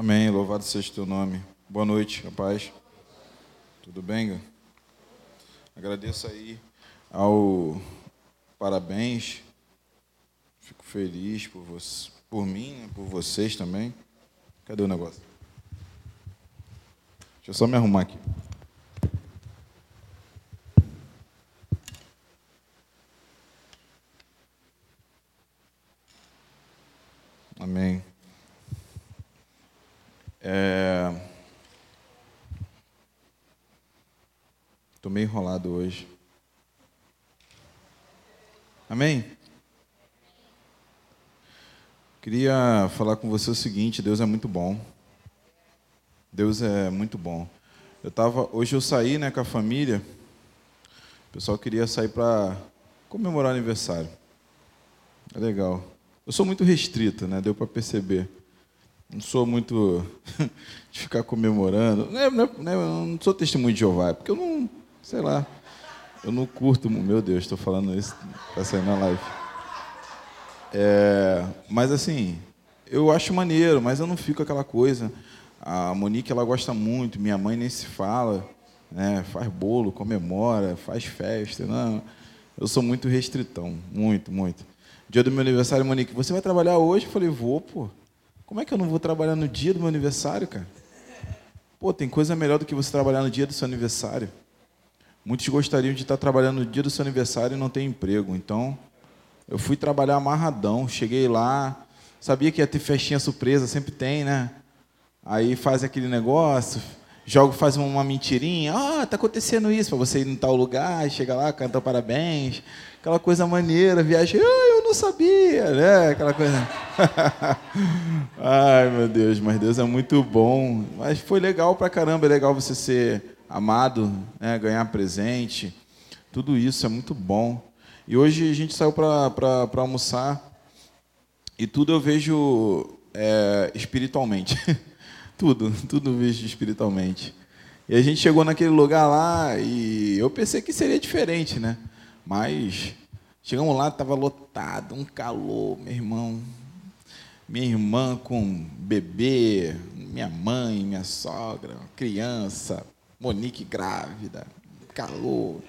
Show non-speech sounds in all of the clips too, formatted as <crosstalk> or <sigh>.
Amém. Louvado seja o teu nome. Boa noite, rapaz. Tudo bem? Agradeço aí ao parabéns. Fico feliz por você, por mim, por vocês também. Cadê o negócio? Deixa eu só me arrumar aqui. Amém. É... Estou meio enrolado hoje. Amém? Queria falar com você o seguinte: Deus é muito bom. Deus é muito bom. Eu tava, hoje eu saí né, com a família. O pessoal queria sair para comemorar o aniversário. É legal. Eu sou muito restrito, né? Deu para perceber. Não sou muito <laughs> de ficar comemorando. Não, é, não, é, não, é, sou testemunho de Jeová, porque eu não, sei lá, eu não curto. Meu Deus, estou falando isso para sair na live. É, mas assim, eu acho maneiro, mas eu não fico aquela coisa. A Monique ela gosta muito, minha mãe nem se fala, né? Faz bolo, comemora, faz festa, não. Eu sou muito restritão, muito, muito. Dia do meu aniversário, Monique, você vai trabalhar hoje? Eu falei, vou, pô. Como é que eu não vou trabalhar no dia do meu aniversário, cara? Pô, tem coisa melhor do que você trabalhar no dia do seu aniversário. Muitos gostariam de estar trabalhando no dia do seu aniversário e não ter emprego. Então, eu fui trabalhar amarradão. Cheguei lá, sabia que ia ter festinha surpresa, sempre tem, né? Aí faz aquele negócio, joga, faz uma mentirinha. Ah, tá acontecendo isso, para você ir em tal lugar, chega lá, canta parabéns. Aquela coisa maneira, viagem. Ah, eu não sabia, né? Aquela coisa. <laughs> Ai, meu Deus, mas Deus é muito bom. Mas foi legal pra caramba, é legal você ser amado, né? ganhar presente. Tudo isso é muito bom. E hoje a gente saiu para almoçar e tudo eu vejo é, espiritualmente. <laughs> tudo, tudo vejo espiritualmente. E a gente chegou naquele lugar lá e eu pensei que seria diferente, né? Mas Chegamos lá, estava lotado, um calor, meu irmão. Minha irmã com bebê, minha mãe, minha sogra, criança, Monique grávida, calor.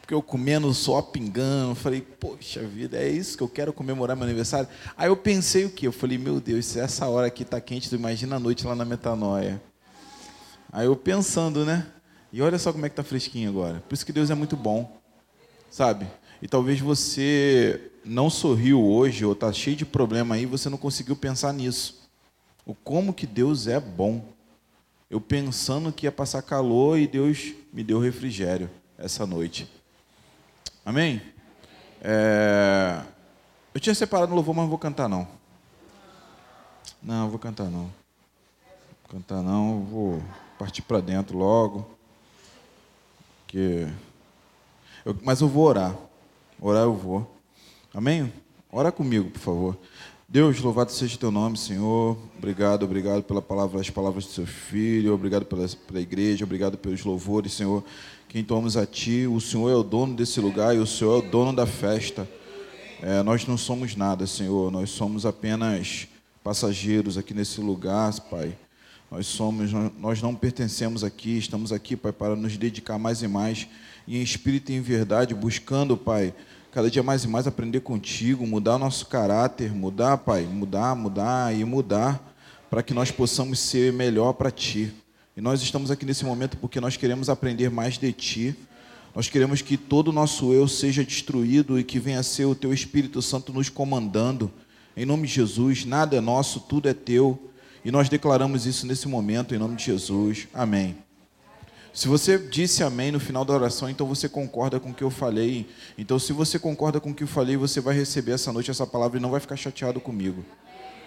Porque eu comendo só pingando, falei, poxa vida, é isso que eu quero comemorar meu aniversário? Aí eu pensei o quê? Eu falei, meu Deus, se essa hora aqui está quente, tu imagina a noite lá na metanoia. Aí eu pensando, né? E olha só como é que está fresquinho agora. Por isso que Deus é muito bom, sabe? E talvez você não sorriu hoje ou está cheio de problema aí, você não conseguiu pensar nisso. O como que Deus é bom. Eu pensando que ia passar calor e Deus me deu refrigério essa noite. Amém? É... Eu tinha separado o louvor, mas não vou cantar não. Não, vou cantar não. Vou cantar não, vou partir para dentro logo. Que... Eu... Mas eu vou orar. Orar eu vou. Amém? Ora comigo, por favor. Deus, louvado seja o teu nome, Senhor. Obrigado, obrigado pela palavra, as palavras do seu filho. Obrigado pela, pela igreja, obrigado pelos louvores, Senhor. Quem tomamos a ti, o Senhor é o dono desse lugar e o Senhor é o dono da festa. É, nós não somos nada, Senhor. Nós somos apenas passageiros aqui nesse lugar, Pai. Nós somos, nós não pertencemos aqui, estamos aqui, Pai, para nos dedicar mais e mais em espírito e em verdade, buscando, Pai, cada dia mais e mais aprender contigo, mudar o nosso caráter, mudar, Pai, mudar, mudar e mudar, para que nós possamos ser melhor para Ti. E nós estamos aqui nesse momento porque nós queremos aprender mais de Ti. Nós queremos que todo o nosso eu seja destruído e que venha a ser o Teu Espírito Santo nos comandando. Em nome de Jesus, nada é nosso, tudo é Teu. E nós declaramos isso nesse momento, em nome de Jesus. Amém. Se você disse amém no final da oração, então você concorda com o que eu falei. Então, se você concorda com o que eu falei, você vai receber essa noite essa palavra e não vai ficar chateado comigo,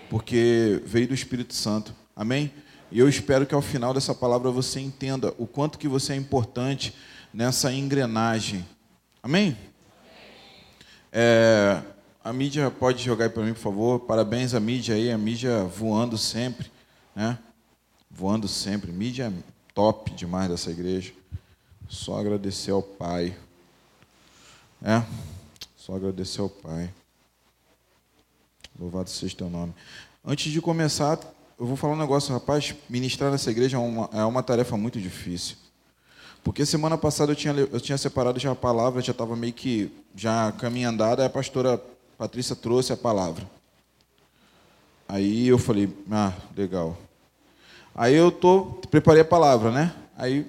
porque veio do Espírito Santo. Amém? E eu espero que ao final dessa palavra você entenda o quanto que você é importante nessa engrenagem. Amém? É, a mídia pode jogar para mim, por favor. Parabéns à mídia aí, a mídia voando sempre, né? Voando sempre. Mídia top demais dessa igreja. Só agradecer ao Pai. É? Só agradecer ao Pai. Louvado seja teu nome. Antes de começar, eu vou falar um negócio, rapaz, ministrar nessa igreja é uma, é uma tarefa muito difícil. Porque semana passada eu tinha, eu tinha separado já a palavra, já estava meio que já caminho andada, aí a pastora Patrícia trouxe a palavra. Aí eu falei, ah, legal. Aí eu tô, preparei a palavra, né? Aí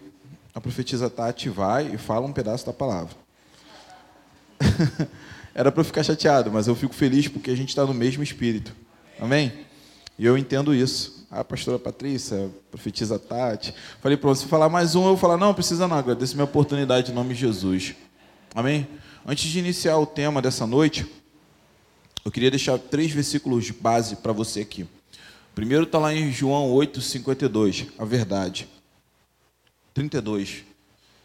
a profetisa Tati vai e fala um pedaço da palavra. <laughs> Era para eu ficar chateado, mas eu fico feliz porque a gente está no mesmo espírito. Amém? E eu entendo isso. A pastora Patrícia, a profetisa Tati. Falei para você falar mais um, eu vou falar, não, precisa não, agradeço minha oportunidade em nome de Jesus. Amém? Antes de iniciar o tema dessa noite, eu queria deixar três versículos de base para você aqui. Primeiro está lá em João 8, 52, a verdade. 32,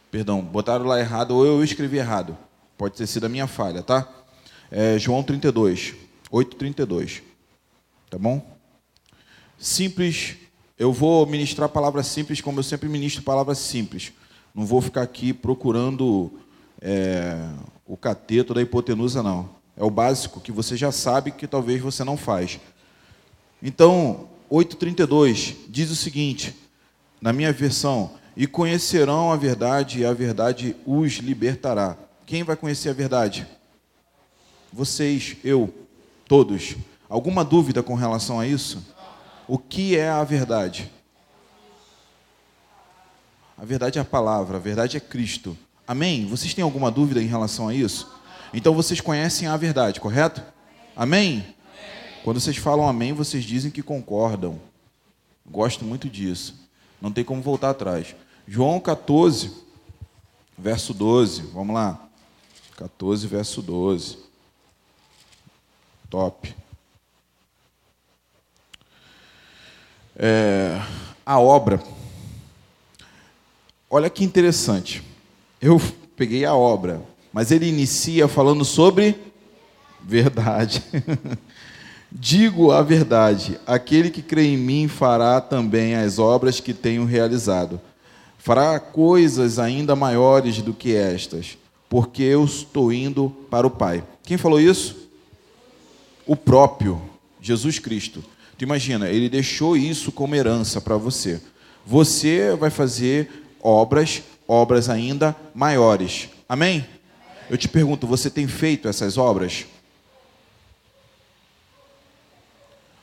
perdão, botaram lá errado, ou eu escrevi errado. Pode ter sido a minha falha, tá? É, João 32, 8, 32. Tá bom? Simples, eu vou ministrar palavras simples como eu sempre ministro palavras simples. Não vou ficar aqui procurando é, o cateto da hipotenusa, não. É o básico que você já sabe que talvez você não faz. Então, 8,32 diz o seguinte, na minha versão: E conhecerão a verdade, e a verdade os libertará. Quem vai conhecer a verdade? Vocês, eu, todos. Alguma dúvida com relação a isso? O que é a verdade? A verdade é a palavra, a verdade é Cristo. Amém? Vocês têm alguma dúvida em relação a isso? Então vocês conhecem a verdade, correto? Amém? Quando vocês falam amém, vocês dizem que concordam. Gosto muito disso. Não tem como voltar atrás. João 14, verso 12. Vamos lá. 14, verso 12. Top. É, a obra. Olha que interessante. Eu peguei a obra, mas ele inicia falando sobre verdade. <laughs> Digo a verdade: aquele que crê em mim fará também as obras que tenho realizado. Fará coisas ainda maiores do que estas, porque eu estou indo para o Pai. Quem falou isso? O próprio Jesus Cristo. Tu imagina, ele deixou isso como herança para você. Você vai fazer obras, obras ainda maiores. Amém? Eu te pergunto, você tem feito essas obras?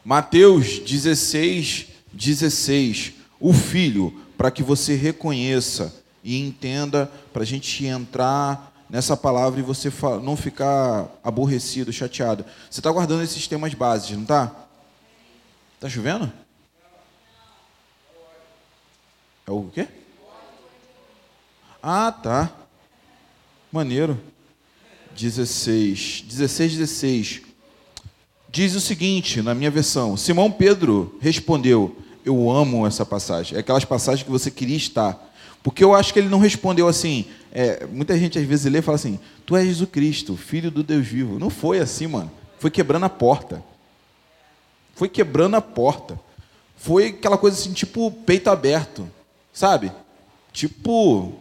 Mateus 16, 16. O Filho, para que você reconheça e entenda, para a gente entrar nessa palavra e você não ficar aborrecido, chateado. Você está guardando esses temas básicos, não está? Está chovendo? É o quê? Ah, tá. Maneiro. 16. 16, 16. Diz o seguinte, na minha versão: Simão Pedro respondeu: Eu amo essa passagem. É aquelas passagens que você queria estar. Porque eu acho que ele não respondeu assim. É, muita gente às vezes lê e fala assim: Tu és Jesus Cristo, filho do Deus vivo. Não foi assim, mano. Foi quebrando a porta. Foi quebrando a porta. Foi aquela coisa assim, tipo peito aberto, sabe? Tipo,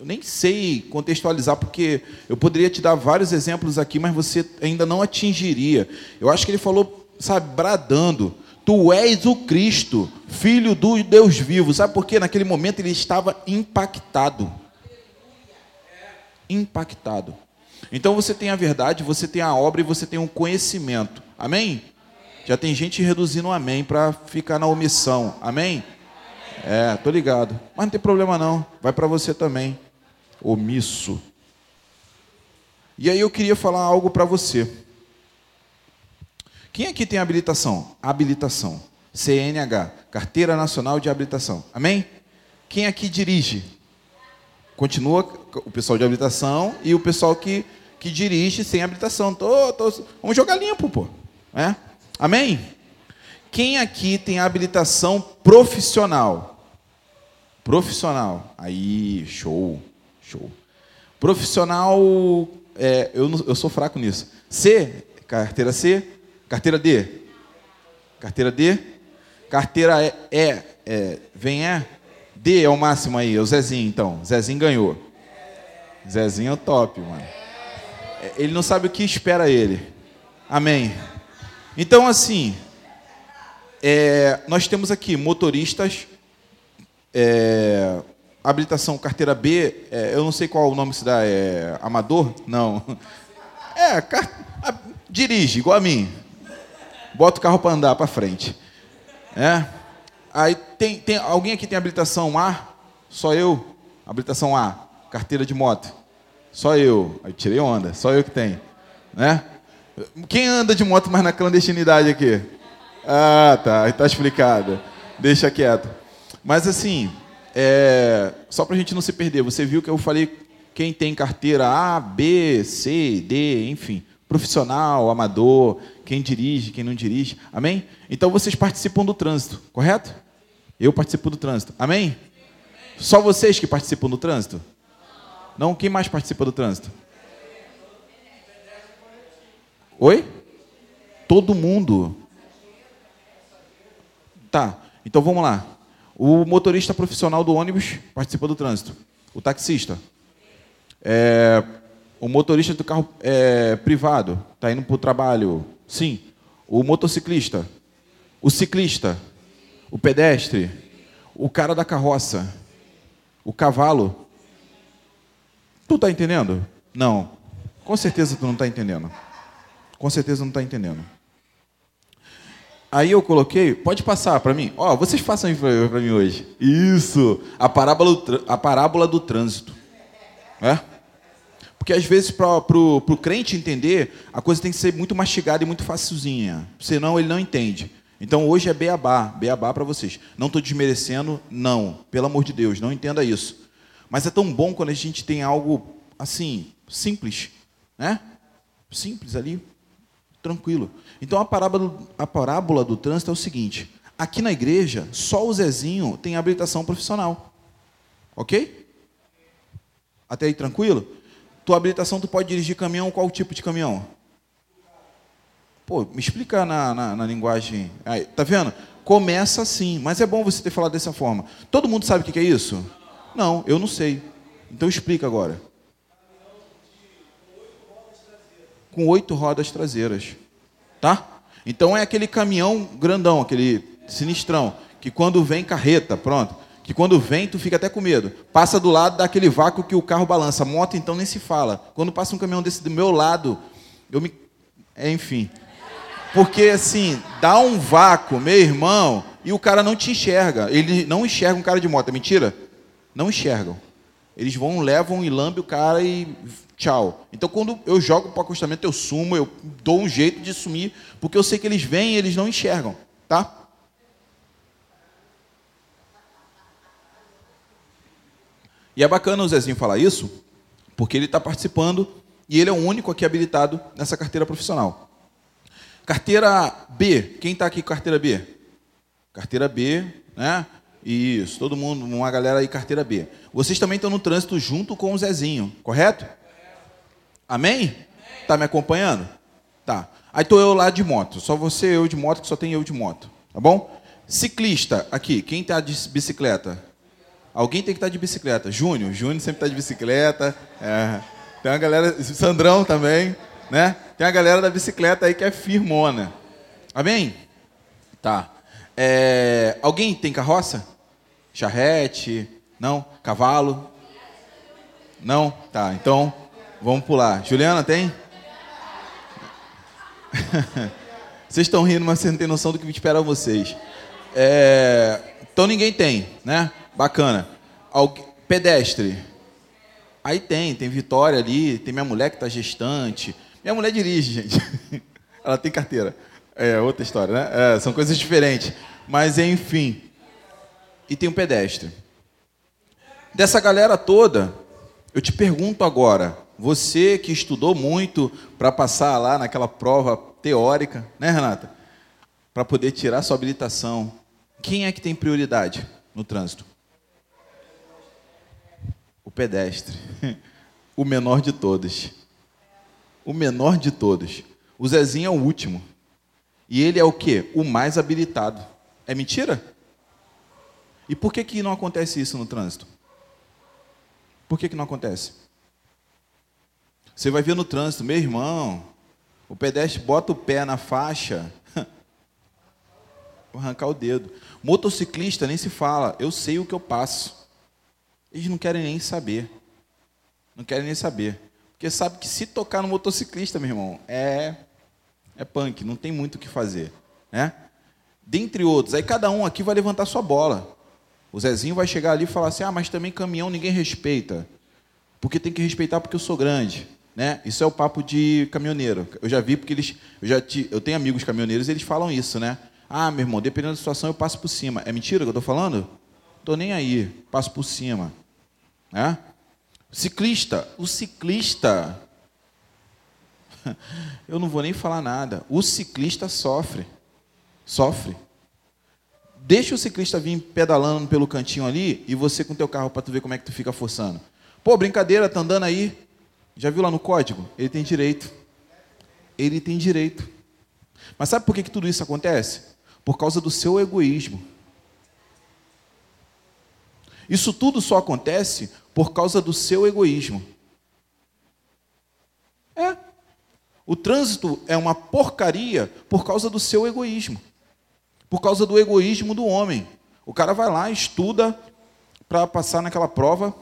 eu nem sei contextualizar, porque eu poderia te dar vários exemplos aqui, mas você ainda não atingiria. Eu acho que ele falou, sabe, bradando: Tu és o Cristo, filho do Deus vivo. Sabe por quê? Naquele momento ele estava impactado. Impactado. Então você tem a verdade, você tem a obra e você tem um conhecimento. Amém? Já tem gente reduzindo um amém para ficar na omissão. Amém? É, tô ligado. Mas não tem problema não. Vai para você também. Omisso. E aí eu queria falar algo para você. Quem aqui tem habilitação? Habilitação. CNH, Carteira Nacional de Habilitação. Amém? Quem aqui dirige? Continua o pessoal de habilitação e o pessoal que, que dirige sem habilitação. Tô, tô, vamos jogar limpo, pô. É? Amém? Quem aqui tem habilitação profissional? Profissional. Aí, show, show. Profissional, é, eu, eu sou fraco nisso. C, carteira C, carteira D. Carteira D. Carteira E, é, é, vem E. D é o máximo aí, é o Zezinho então. Zezinho ganhou. Zezinho é o top, mano. É, ele não sabe o que espera ele. Amém. Então, assim, É, nós temos aqui motoristas, é, habilitação carteira B, é, eu não sei qual o nome se dá, é amador? Não. É, car... dirige, igual a mim. Bota o carro para andar para frente. É. Aí tem, tem alguém aqui tem habilitação A? Só eu. Habilitação A, carteira de moto. Só eu. Aí tirei onda, só eu que tenho. Né? Quem anda de moto mais na clandestinidade aqui? Ah, tá, está explicado. Deixa quieto. Mas assim, é, só para a gente não se perder, você viu que eu falei quem tem carteira A, B, C, D, enfim, profissional, amador, quem dirige, quem não dirige, amém? Então vocês participam do trânsito, correto? Eu participo do trânsito, amém? Só vocês que participam do trânsito? Não, quem mais participa do trânsito? Oi? Todo mundo. Tá, então vamos lá. O motorista profissional do ônibus participa do trânsito. O taxista. É, o motorista do carro é, privado está indo para o trabalho. Sim. O motociclista. O ciclista. O pedestre. O cara da carroça. O cavalo. Tu está entendendo? Não. Com certeza tu não está entendendo. Com certeza não está entendendo. Aí eu coloquei, pode passar para mim? Ó, oh, vocês façam para mim hoje. Isso, a parábola, a parábola do trânsito. É? Porque às vezes para o crente entender, a coisa tem que ser muito mastigada e muito facilzinha. Senão ele não entende. Então hoje é beabá, beabá para vocês. Não estou desmerecendo, não. Pelo amor de Deus, não entenda isso. Mas é tão bom quando a gente tem algo assim, simples, né? Simples ali, tranquilo. Então a parábola, a parábola do trânsito é o seguinte: aqui na igreja, só o Zezinho tem habilitação profissional. Ok? Até aí tranquilo? Tua habilitação, tu pode dirigir caminhão, qual tipo de caminhão? Pô, me explica na, na, na linguagem. Aí, tá vendo? Começa assim, mas é bom você ter falado dessa forma. Todo mundo sabe o que é isso? Não, eu não sei. Então explica agora. Com oito rodas traseiras. Tá? Então é aquele caminhão grandão, aquele sinistrão, que quando vem carreta, pronto. Que quando vem tu fica até com medo. Passa do lado daquele vácuo que o carro balança. Moto então nem se fala. Quando passa um caminhão desse do meu lado, eu me. É, enfim. Porque assim, dá um vácuo, meu irmão, e o cara não te enxerga. Ele não enxerga um cara de moto, é mentira? Não enxergam. Eles vão, levam e lambe o cara e tchau. Então, quando eu jogo para o acostamento, eu sumo, eu dou um jeito de sumir, porque eu sei que eles vêm e eles não enxergam, tá? E é bacana o Zezinho falar isso, porque ele está participando e ele é o único aqui habilitado nessa carteira profissional. Carteira B, quem está aqui com carteira B? Carteira B, né? Isso, todo mundo, uma galera aí, carteira B. Vocês também estão no trânsito junto com o Zezinho, correto? Amém? Tá me acompanhando? Tá. Aí estou eu lá de moto. Só você, eu de moto, que só tem eu de moto. Tá bom? Ciclista, aqui. Quem está de bicicleta? Alguém tem que estar tá de bicicleta. Júnior. Júnior sempre está de bicicleta. É. Tem uma galera. Sandrão também. Né? Tem a galera da bicicleta aí que é firmona. Amém? Tá. É, alguém tem carroça? Charrete? Não? Cavalo? Não? Tá. Então, Vamos pular. Juliana, tem? <laughs> vocês estão rindo, mas vocês não têm noção do que espera vocês. É... Então ninguém tem, né? Bacana. Algu... Pedestre. Aí tem, tem Vitória ali, tem minha mulher que está gestante. Minha mulher dirige, gente. <laughs> Ela tem carteira. É outra história, né? É, são coisas diferentes. Mas enfim. E tem um pedestre. Dessa galera toda, eu te pergunto agora: você que estudou muito para passar lá naquela prova teórica, né, Renata? Para poder tirar sua habilitação. Quem é que tem prioridade no trânsito? O pedestre. <laughs> O menor de todos. O menor de todos. O Zezinho é o último. E ele é o quê? O mais habilitado. É mentira? E por que, que não acontece isso no trânsito? Por que, que não acontece? Você vai ver no trânsito, meu irmão, o pedestre bota o pé na faixa. <laughs> arrancar o dedo. Motociclista nem se fala, eu sei o que eu passo. Eles não querem nem saber. Não querem nem saber. Porque sabe que se tocar no motociclista, meu irmão, é é punk, não tem muito o que fazer, né? Dentre outros, aí cada um aqui vai levantar sua bola. O Zezinho vai chegar ali e falar assim: "Ah, mas também caminhão ninguém respeita". Porque tem que respeitar porque eu sou grande. Né? Isso é o papo de caminhoneiro. Eu já vi porque eles, eu já te, eu tenho amigos caminhoneiros, e eles falam isso, né? Ah, meu irmão, dependendo da situação eu passo por cima. É mentira que eu estou falando? Tô nem aí, passo por cima, né? Ciclista, o ciclista, <laughs> eu não vou nem falar nada. O ciclista sofre, sofre. Deixa o ciclista vir pedalando pelo cantinho ali e você com teu carro para tu ver como é que tu fica forçando. Pô, brincadeira, tá andando aí, já viu lá no código? Ele tem direito. Ele tem direito. Mas sabe por que, que tudo isso acontece? Por causa do seu egoísmo. Isso tudo só acontece por causa do seu egoísmo. É. O trânsito é uma porcaria por causa do seu egoísmo. Por causa do egoísmo do homem. O cara vai lá, estuda para passar naquela prova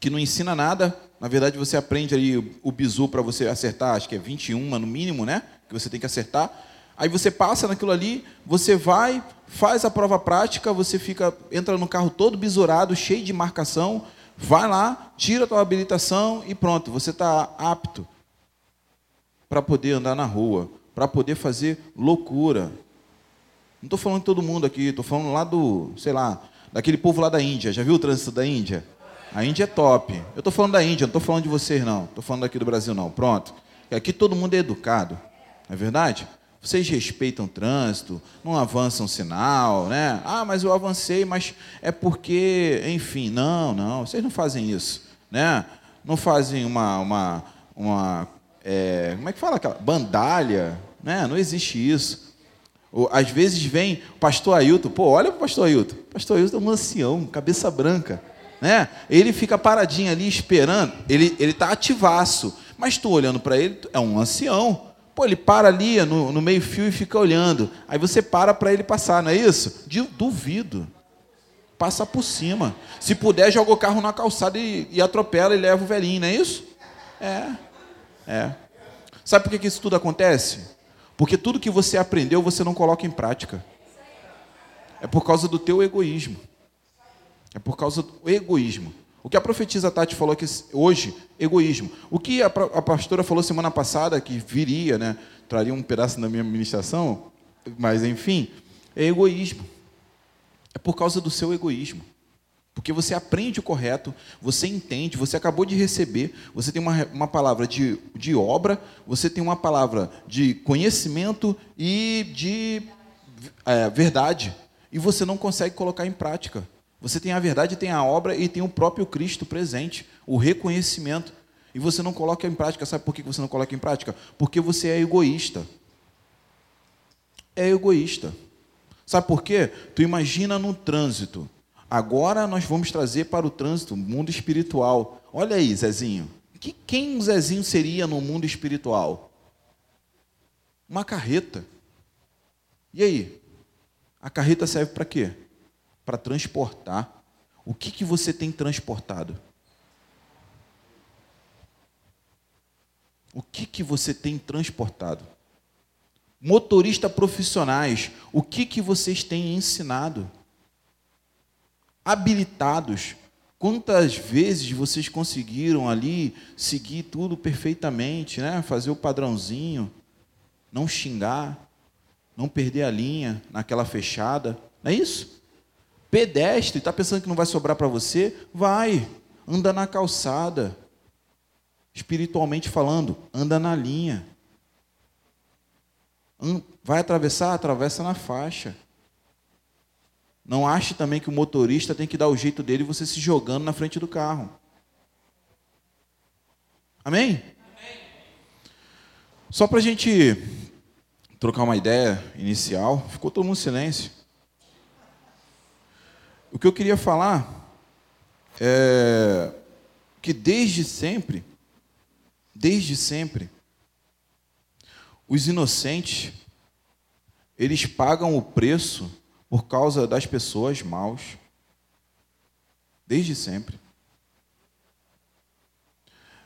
que não ensina nada, na verdade, você aprende ali o bizu para você acertar, acho que é 21 no mínimo, né? Que você tem que acertar. Aí você passa naquilo ali, você vai, faz a prova prática, você fica, entra no carro todo bisurado, cheio de marcação, vai lá, tira a tua habilitação e pronto, você está apto para poder andar na rua, para poder fazer loucura. Não estou falando de todo mundo aqui, estou falando lá do, sei lá, daquele povo lá da Índia. Já viu o trânsito da Índia? A Índia é top. Eu estou falando da Índia, não estou falando de vocês, não. Estou falando aqui do Brasil, não. Pronto. Aqui todo mundo é educado. Não é verdade? Vocês respeitam o trânsito, não avançam sinal, né? Ah, mas eu avancei, mas é porque, enfim, não, não, vocês não fazem isso, né? Não fazem uma, uma, uma é, como é que fala aquela bandalha, né? Não existe isso. Às vezes vem o pastor Ailton, pô, olha o pastor Ailton. Pastor Ailton é um ancião, cabeça branca né? Ele fica paradinho ali esperando, ele ele tá ativaço, mas tu olhando para ele, é um ancião. Pô, ele para ali no, no meio fio e fica olhando. Aí você para para ele passar, não é isso? Duvido. Passa por cima. Se puder, joga o carro na calçada e, e atropela e leva o velhinho, não é isso? É. É. Sabe por que, que isso tudo acontece? Porque tudo que você aprendeu, você não coloca em prática. É por causa do teu egoísmo. É por causa do egoísmo. O que a profetisa Tati falou aqui hoje, egoísmo. O que a, pastora falou semana passada, que viria, né, traria um pedaço da minha ministração, mas enfim, é egoísmo. É por causa do seu egoísmo. Porque você aprende o correto, você entende, você acabou de receber, você tem uma, uma palavra de, de obra, você tem uma palavra de conhecimento e de é, verdade, e você não consegue colocar em prática. Você tem a verdade, tem a obra e tem o próprio Cristo presente, o reconhecimento. E você não coloca em prática. Sabe por que você não coloca em prática? Porque você é egoísta. É egoísta. Sabe por quê? Tu imagina no trânsito. Agora nós vamos trazer para o trânsito, mundo espiritual. Olha aí, Zezinho. Que, quem Zezinho seria no mundo espiritual? Uma carreta. E aí? A carreta serve para quê? Para transportar. O que, que você tem transportado? O que, que você tem transportado? Motorista profissionais, o que, que vocês têm ensinado? Habilitados, quantas vezes vocês conseguiram ali seguir tudo perfeitamente, né? fazer o padrãozinho, não xingar, não perder a linha naquela fechada, não é isso? Pedestre, está pensando que não vai sobrar para você? Vai, anda na calçada. Espiritualmente falando, anda na linha. Vai atravessar? Atravessa na faixa. Não ache também que o motorista tem que dar o jeito dele você se jogando na frente do carro. Amém? Amém. Só para a gente trocar uma ideia inicial, ficou todo mundo em silêncio. O que eu queria falar é que desde sempre, desde sempre, os inocentes, eles pagam o preço por causa das pessoas maus. Desde sempre.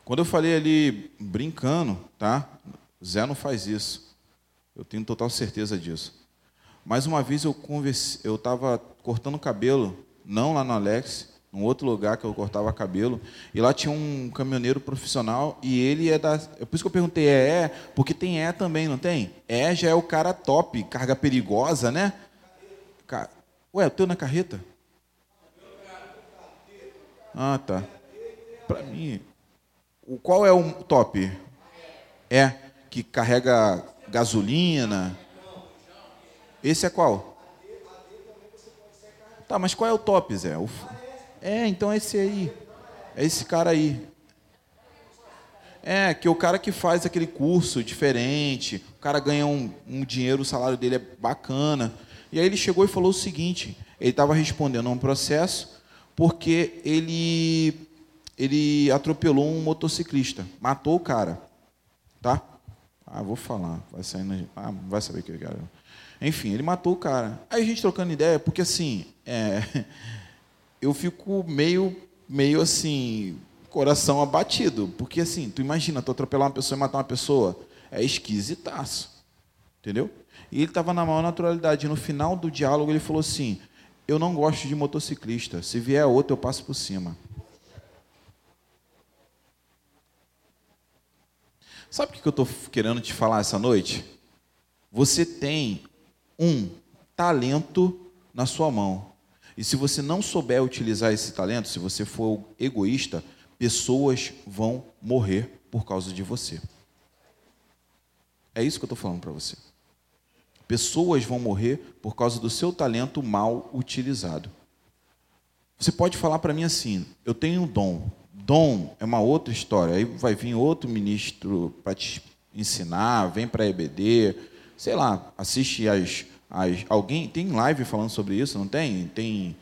Quando eu falei ali brincando, tá? Zé não faz isso. Eu tenho total certeza disso. Mais uma vez eu conversei, eu estava cortando cabelo, não lá no Alex, num outro lugar que eu cortava cabelo, e lá tinha um caminhoneiro profissional e ele é da. É por isso que eu perguntei, é, é, porque tem é também, não tem? É já é o cara top, carga perigosa, né? Ué, o teu na carreta? Ah, tá. Para mim, o qual é o top? É que carrega gasolina. Esse é qual? Tá, mas qual é o top, Zé? O... É, então é esse aí. É esse cara aí. É, que é o cara que faz aquele curso diferente, o cara ganha um, um dinheiro, o salário dele é bacana. E aí ele chegou e falou o seguinte: ele estava respondendo a um processo porque ele, ele atropelou um motociclista, matou o cara. Tá? Ah, vou falar, vai sair na, ah, vai saber que é, cara. Enfim, ele matou o cara. Aí a gente trocando ideia, porque assim, é, <laughs> eu fico meio, meio assim, coração abatido. Porque assim, tu imagina, tu atropelar uma pessoa e matar uma pessoa, é esquisitaço. Entendeu? E ele estava na maior naturalidade. No final do diálogo ele falou assim: Eu não gosto de motociclista. Se vier outro, eu passo por cima. Sabe o que eu estou querendo te falar essa noite? Você tem um talento na sua mão. E se você não souber utilizar esse talento, se você for egoísta, pessoas vão morrer por causa de você. É isso que eu estou falando para você. Pessoas vão morrer por causa do seu talento mal utilizado. Você pode falar para mim assim: eu tenho um dom. Dom é uma outra história. Aí vai vir outro ministro para te ensinar, vem para EBD, sei lá, assiste as as, alguém tem live falando sobre isso, não tem? Tem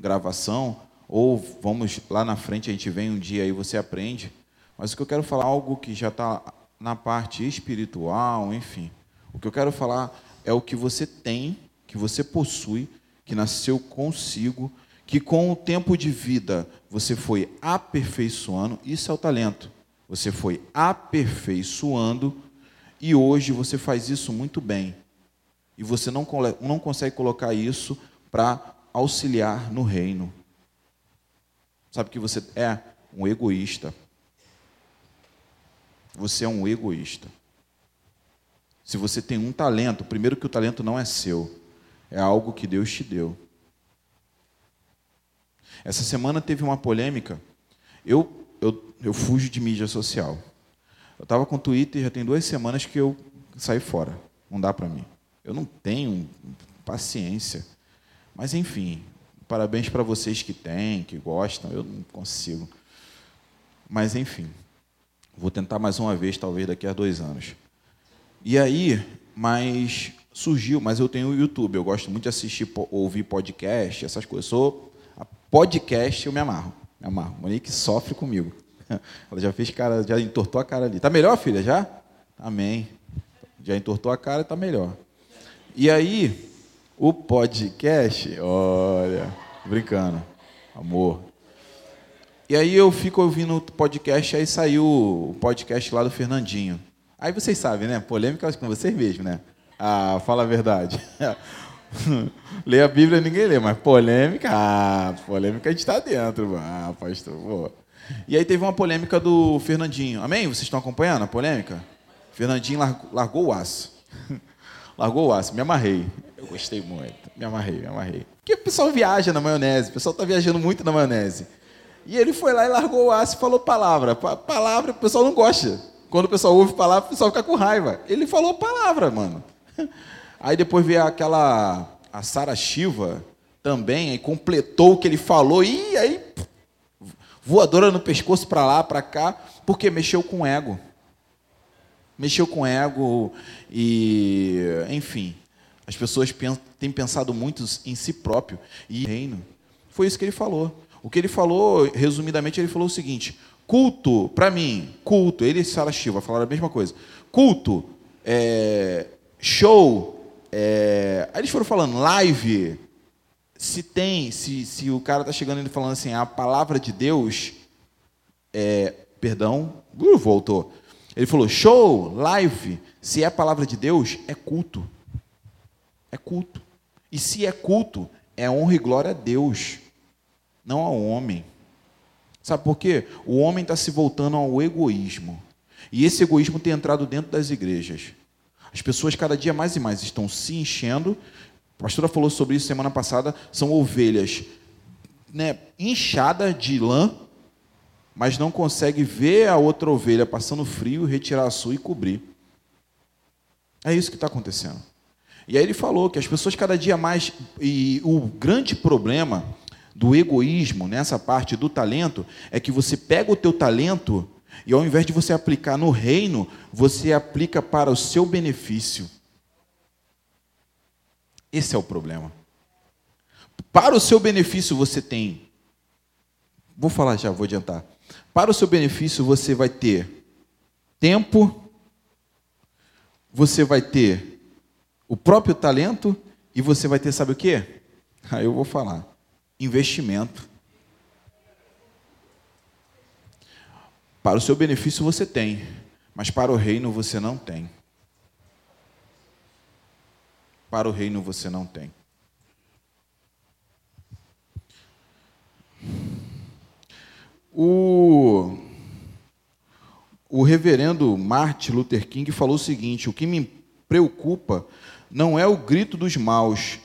gravação? Ou vamos lá na frente, a gente vem um dia e você aprende. Mas o que eu quero falar é algo que já está na parte espiritual, enfim. O que eu quero falar é o que você tem, que você possui, que nasceu consigo, que com o tempo de vida você foi aperfeiçoando. Isso é o talento. Você foi aperfeiçoando e hoje você faz isso muito bem e você não, não consegue colocar isso para auxiliar no reino. Sabe que você é um egoísta. Você é um egoísta. Se você tem um talento, primeiro que o talento não é seu, é algo que Deus te deu. Essa semana teve uma polêmica. Eu, eu, eu fujo de mídia social. Eu estava com o Twitter já tem duas semanas que eu saí fora. Não dá para mim. Eu não tenho paciência. Mas, enfim, parabéns para vocês que têm, que gostam. Eu não consigo. Mas, enfim, vou tentar mais uma vez, talvez daqui a dois anos. E aí, mas surgiu, mas eu tenho o YouTube. Eu gosto muito de assistir, ouvir podcast, essas coisas. Sou podcast, eu me amarro. Me amarro. Monique sofre comigo. <laughs> Ela já fez cara, já entortou a cara ali. Tá melhor, filha? Já? Amém. Já entortou a cara, tá melhor. E aí, o podcast, olha, brincando, amor. E aí eu fico ouvindo o podcast, aí saiu o podcast lá do Fernandinho. Aí vocês sabem, né? Polêmica com vocês mesmos, né? Ah, fala a verdade. <laughs> lê a Bíblia ninguém lê, mas polêmica, ah, polêmica a gente está dentro. Ah, pastor, pô. E aí teve uma polêmica do Fernandinho. Amém? Vocês estão acompanhando a polêmica? Fernandinho largou, largou o aço. <laughs> Largou o aço, me amarrei. Eu gostei muito, me amarrei, me amarrei. Porque o pessoal viaja na maionese, o pessoal está viajando muito na maionese. E ele foi lá e largou o aço e falou palavra. Palavra, o pessoal não gosta. Quando o pessoal ouve palavra, o pessoal fica com raiva. Ele falou palavra, mano. <laughs> Aí depois veio aquela, a Sara Shiva também, aí completou o que ele falou, e aí voadora no pescoço para lá, para cá, porque mexeu com ego mexeu com ego e, enfim, as pessoas têm pensado muito em si próprio e reino. Foi isso que ele falou. O que ele falou, resumidamente, ele falou o seguinte: culto, para mim, culto, ele e Sara Shiva falaram a mesma coisa. Culto, é, show É, aí eles foram falando, live. Se tem, se, se o cara tá chegando e falando assim, a palavra de Deus, é, perdão, uh, voltou. Ele falou, show, live. Se é a palavra de Deus, é culto. É culto. E se é culto, é honra e glória a Deus, não ao homem. Sabe por quê? O homem está se voltando ao egoísmo. E esse egoísmo tem entrado dentro das igrejas. As pessoas cada dia mais e mais estão se enchendo. A pastora falou sobre isso semana passada. São ovelhas né, inchadas de lã, mas não consegue ver a outra ovelha passando frio, retirar a sua e cobrir. É isso que está acontecendo. E aí ele falou que as pessoas cada dia mais. E o grande problema do egoísmo nessa parte do talento é que você pega o teu talento e ao invés de você aplicar no reino, você aplica para o seu benefício. Esse é o problema. Para o seu benefício você tem. Vou falar já, vou adiantar. Para o seu benefício você vai ter tempo, você vai ter o próprio talento e você vai ter, sabe o que? Aí eu vou falar: investimento. Para o seu benefício você tem, mas para o reino você não tem. Para o reino você não tem. O, o reverendo Martin Luther King falou o seguinte: o que me preocupa não é o grito dos maus,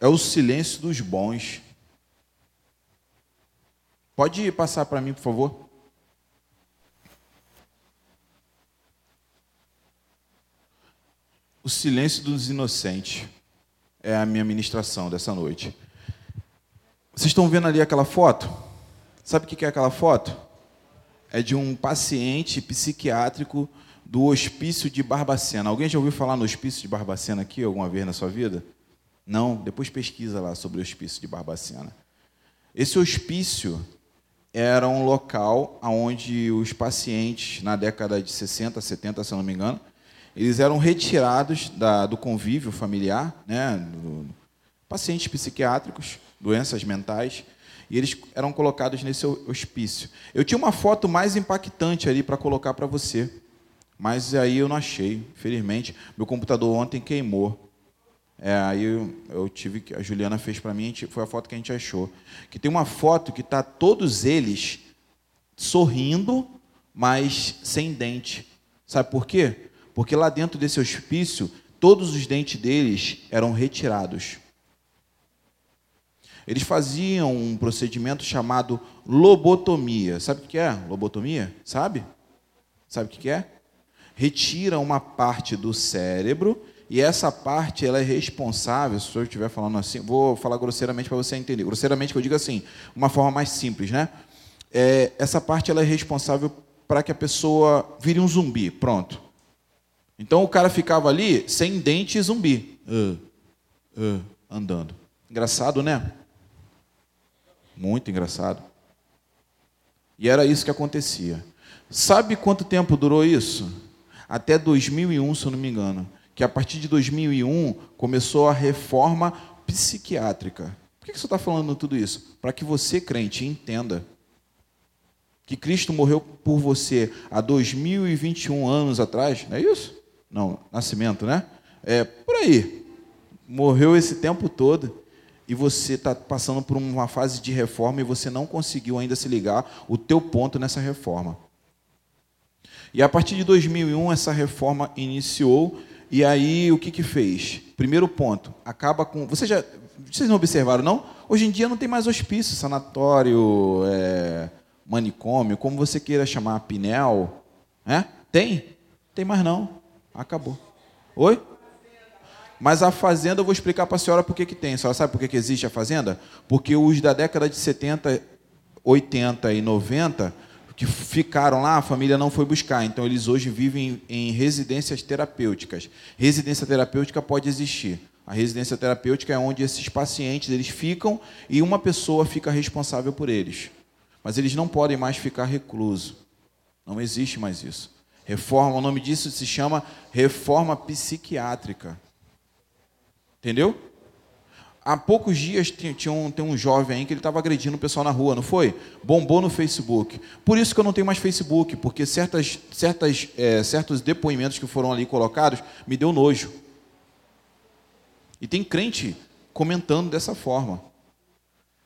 é o silêncio dos bons. Pode passar para mim, por favor? O silêncio dos inocentes é a minha ministração dessa noite. Vocês estão vendo ali aquela foto? Sabe o que é aquela foto? É de um paciente psiquiátrico do Hospício de Barbacena. Alguém já ouviu falar no Hospício de Barbacena aqui alguma vez na sua vida? Não? Depois pesquisa lá sobre o Hospício de Barbacena. Esse hospício era um local onde os pacientes, na década de 60, 70, se não me engano, eles eram retirados da, do convívio familiar, né, do, pacientes psiquiátricos, doenças mentais, e eles eram colocados nesse hospício. Eu tinha uma foto mais impactante ali para colocar para você, mas aí eu não achei, infelizmente. Meu computador ontem queimou. É, aí eu, eu, tive que a Juliana fez para mim, foi a foto que a gente achou, que tem uma foto que está todos eles sorrindo, mas sem dente. Sabe por quê? Porque lá dentro desse hospício, todos os dentes deles eram retirados. Eles faziam um procedimento chamado lobotomia. Sabe o que é lobotomia? Sabe? Sabe o que é? Retira uma parte do cérebro e essa parte ela é responsável, se eu estiver falando assim, vou falar grosseiramente para você entender. Grosseiramente que eu digo assim, uma forma mais simples, né? É, essa parte ela é responsável para que a pessoa vire um zumbi, pronto. Então o cara ficava ali sem dente e zumbi. Uh, uh, andando. Engraçado, né? Muito engraçado. E era isso que acontecia. Sabe quanto tempo durou isso? Até 2001, se eu não me engano. Que a partir de 2001 começou a reforma psiquiátrica. Por que você está falando tudo isso? Para que você, crente, entenda que Cristo morreu por você há 2021 anos atrás, não é isso? Não, nascimento, né? É por aí. Morreu esse tempo todo e você está passando por uma fase de reforma e você não conseguiu ainda se ligar o teu ponto nessa reforma. E a partir de 2001 essa reforma iniciou e aí o que que fez? Primeiro ponto, acaba com. Vocês já, vocês não observaram não? Hoje em dia não tem mais hospício, sanatório, é, manicômio, como você queira chamar, pinel, né? Tem? Tem mais não. Acabou. Oi? Mas a fazenda, eu vou explicar para a senhora por que, que tem. A senhora sabe por que, que existe a fazenda? Porque os da década de 70, 80 e 90, que ficaram lá, a família não foi buscar. Então, eles hoje vivem em residências terapêuticas. Residência terapêutica pode existir. A residência terapêutica é onde esses pacientes eles ficam e uma pessoa fica responsável por eles. Mas eles não podem mais ficar reclusos. Não existe mais isso. Reforma, o nome disso se chama reforma psiquiátrica. Entendeu? Há poucos dias tinha um, tem um jovem aí que ele estava agredindo o pessoal na rua, não foi? Bombou no Facebook. Por isso que eu não tenho mais Facebook, porque certas, certas, é, certos depoimentos que foram ali colocados me deu nojo. E tem crente comentando dessa forma.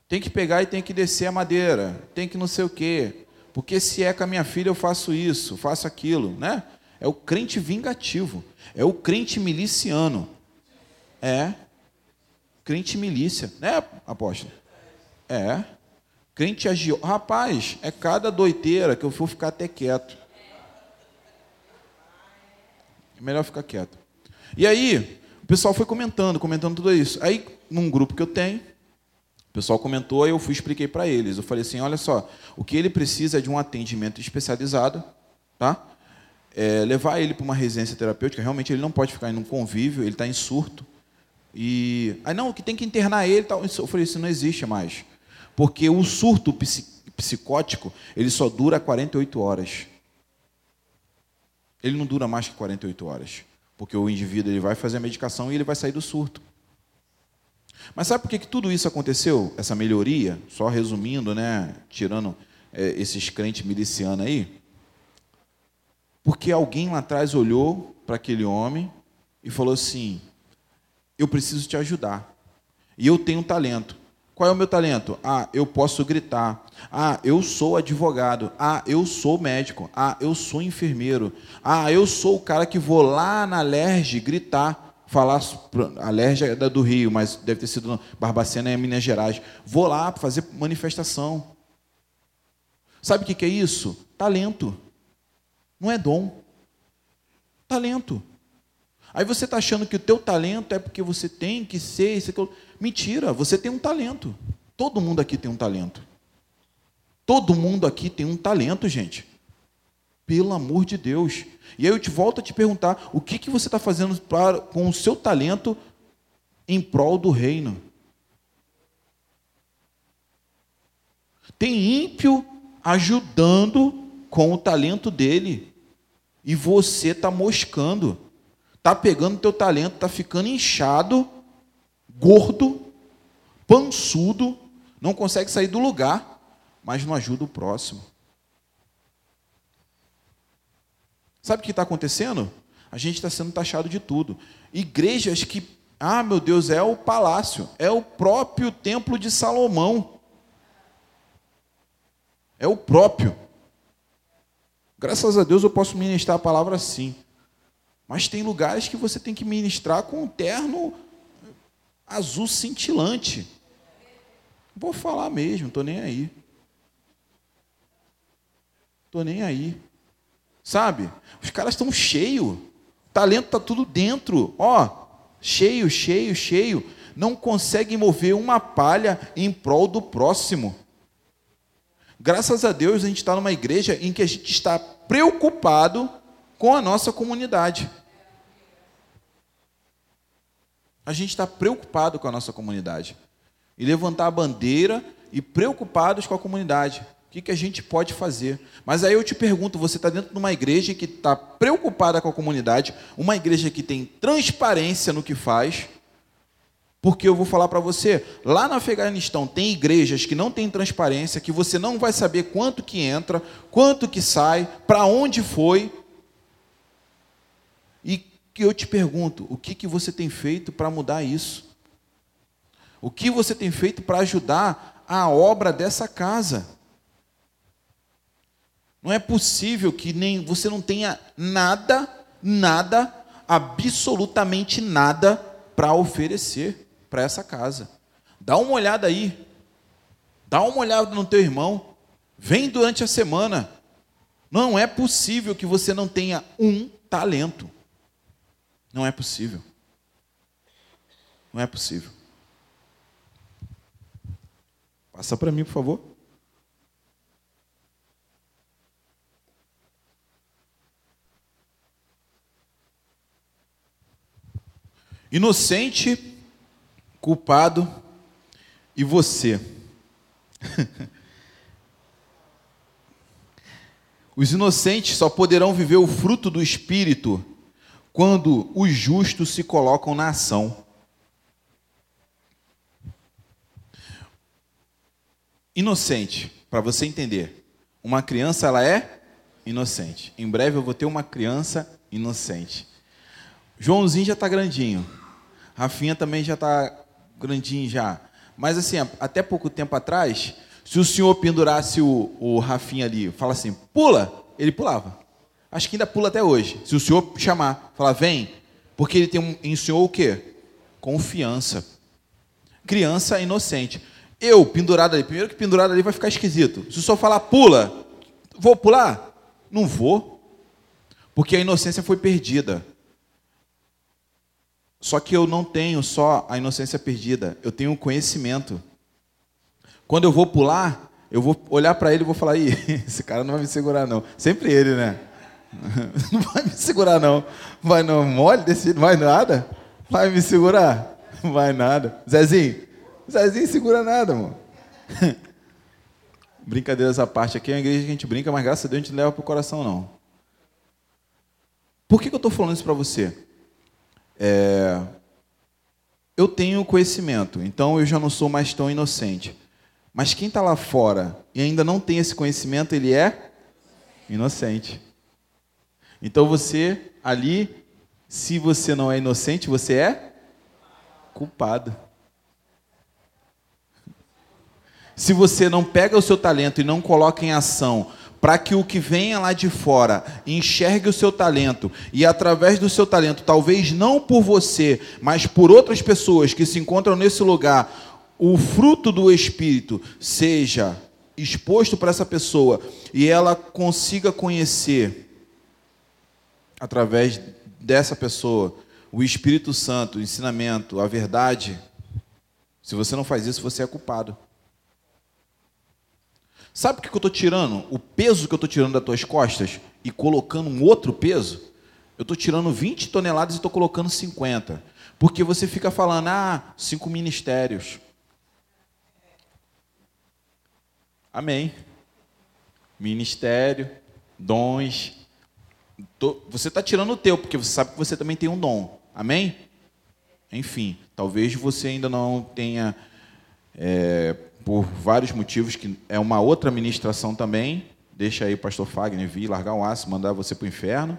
Tem que pegar e tem que descer a madeira, tem que não sei o quê. Porque se é com a minha filha eu faço isso, faço aquilo, né? É o crente vingativo, é o crente miliciano. É, Crente milícia, né, apóstolo? É. Crente agiu. Rapaz, é cada doiteira que eu vou ficar até quieto. É melhor ficar quieto. E aí, o pessoal foi comentando, comentando tudo isso. Aí, num grupo que eu tenho, o pessoal comentou, e eu fui expliquei para eles. Eu falei assim: olha só, o que ele precisa é de um atendimento especializado, tá? É, levar ele para uma residência terapêutica. Realmente ele não pode ficar em um convívio, ele está em surto. E aí não, que tem que internar ele, tal. Eu falei, isso não existe mais. Porque o surto psicótico, ele só dura 48 horas. Ele não dura mais que 48 horas, porque o indivíduo ele vai fazer a medicação e ele vai sair do surto. Mas sabe por que, que tudo isso aconteceu? Essa melhoria, só resumindo, né, tirando é, esses crentes milicianos aí, porque alguém lá atrás olhou para aquele homem e falou assim: eu preciso te ajudar. E eu tenho um talento. Qual é o meu talento? Ah, eu posso gritar. Ah, eu sou advogado. Ah, eu sou médico. Ah, eu sou enfermeiro. Ah, eu sou o cara que vou lá na Lerge gritar, falar. A é do Rio, mas deve ter sido Barbacena em Minas Gerais. Vou lá fazer manifestação. Sabe o que é isso? Talento. Não é dom. Talento. Aí você está achando que o teu talento é porque você tem que ser isso, aquilo. Mentira, você tem um talento. Todo mundo aqui tem um talento. Todo mundo aqui tem um talento, gente. Pelo amor de Deus. E aí eu te volto a te perguntar: o que, que você está fazendo pra, com o seu talento em prol do reino? Tem ímpio ajudando com o talento dele. E você está moscando. Está pegando teu talento, está ficando inchado, gordo, pançudo, não consegue sair do lugar, mas não ajuda o próximo. Sabe o que está acontecendo? A gente está sendo taxado de tudo. Igrejas que, ah, meu Deus, é o palácio, é o próprio templo de Salomão. É o próprio. Graças a Deus eu posso ministrar a palavra assim. Mas tem lugares que você tem que ministrar com um terno azul cintilante. Vou falar mesmo, estou nem aí. Estou nem aí. Sabe? Os caras estão cheios. Talento está tudo dentro. Ó, cheio, cheio, cheio. Não conseguem mover uma palha em prol do próximo. Graças a Deus a gente está numa igreja em que a gente está preocupado com a nossa comunidade. A gente está preocupado com a nossa comunidade. E levantar a bandeira e preocupados com a comunidade. O que, que a gente pode fazer? Mas aí eu te pergunto: você está dentro de uma igreja que está preocupada com a comunidade, uma igreja que tem transparência no que faz, porque eu vou falar para você, lá no Afeganistão tem igrejas que não têm transparência, que você não vai saber quanto que entra, quanto que sai, para onde foi. E que eu te pergunto, o que, que você tem feito para mudar isso? O que você tem feito para ajudar a obra dessa casa? Não é possível que nem você não tenha nada, nada, absolutamente nada para oferecer para essa casa. Dá uma olhada aí. Dá uma olhada no teu irmão. Vem durante a semana. Não é possível que você não tenha um talento. Não é possível. Não é possível. Passa para mim, por favor. Inocente, culpado e você. <laughs> os inocentes só poderão viver o fruto do Espírito quando os justos se colocam na ação. Inocente, para você entender, uma criança ela é inocente. Em breve eu vou ter uma criança inocente. Joãozinho já está grandinho, Rafinha também já está grandinho já. Mas assim, até pouco tempo atrás, se o senhor pendurasse o, o Rafinha ali, fala assim, pula, ele pulava. Acho que ainda pula até hoje. Se o senhor chamar, falar, vem, porque ele tem um, em senhor o quê? Confiança. Criança inocente. Eu, pendurado ali, primeiro que pendurado ali vai ficar esquisito. Se o senhor falar, pula, vou pular? Não vou. Porque a inocência foi perdida. Só que eu não tenho só a inocência perdida, eu tenho o conhecimento. Quando eu vou pular, eu vou olhar para ele e vou falar: Ih, <laughs> esse cara não vai me segurar, não. Sempre ele, né? <laughs> Não vai me segurar, não. Vai não, mole desse vai nada. Vai me segurar? <laughs> Vai nada. Zezinho, Zezinho segura nada, mano. Brincadeiras à parte, aqui é uma igreja que a gente brinca, mas graças a Deus a gente não leva para o coração, não. Por que, que eu estou falando isso para você? É... Eu tenho conhecimento, então eu já não sou mais tão inocente. Mas quem está lá fora e ainda não tem esse conhecimento, ele é inocente. Então você ali, se você não é inocente, você é culpado. Se você não pega o seu talento e não coloca em ação para que o que venha lá de fora enxergue o seu talento e através do seu talento, talvez não por você, mas por outras pessoas que se encontram nesse lugar, o fruto do Espírito seja exposto para essa pessoa e ela consiga conhecer, através dessa pessoa, o Espírito Santo, o ensinamento, a verdade, se você não faz isso, você é culpado. Sabe o que eu estou tirando? O peso que eu estou tirando das tuas costas e colocando um outro peso? Eu estou tirando 20 toneladas e estou colocando 50. Porque você fica falando, ah, cinco ministérios. Amém. Ministério, dons. Você está tirando o teu, porque você sabe que você também tem um dom. Amém? Enfim, talvez você ainda não tenha, é, por vários motivos, que é uma outra ministração também. Deixa aí o pastor Fagner vir, largar um aço, mandar você para o inferno.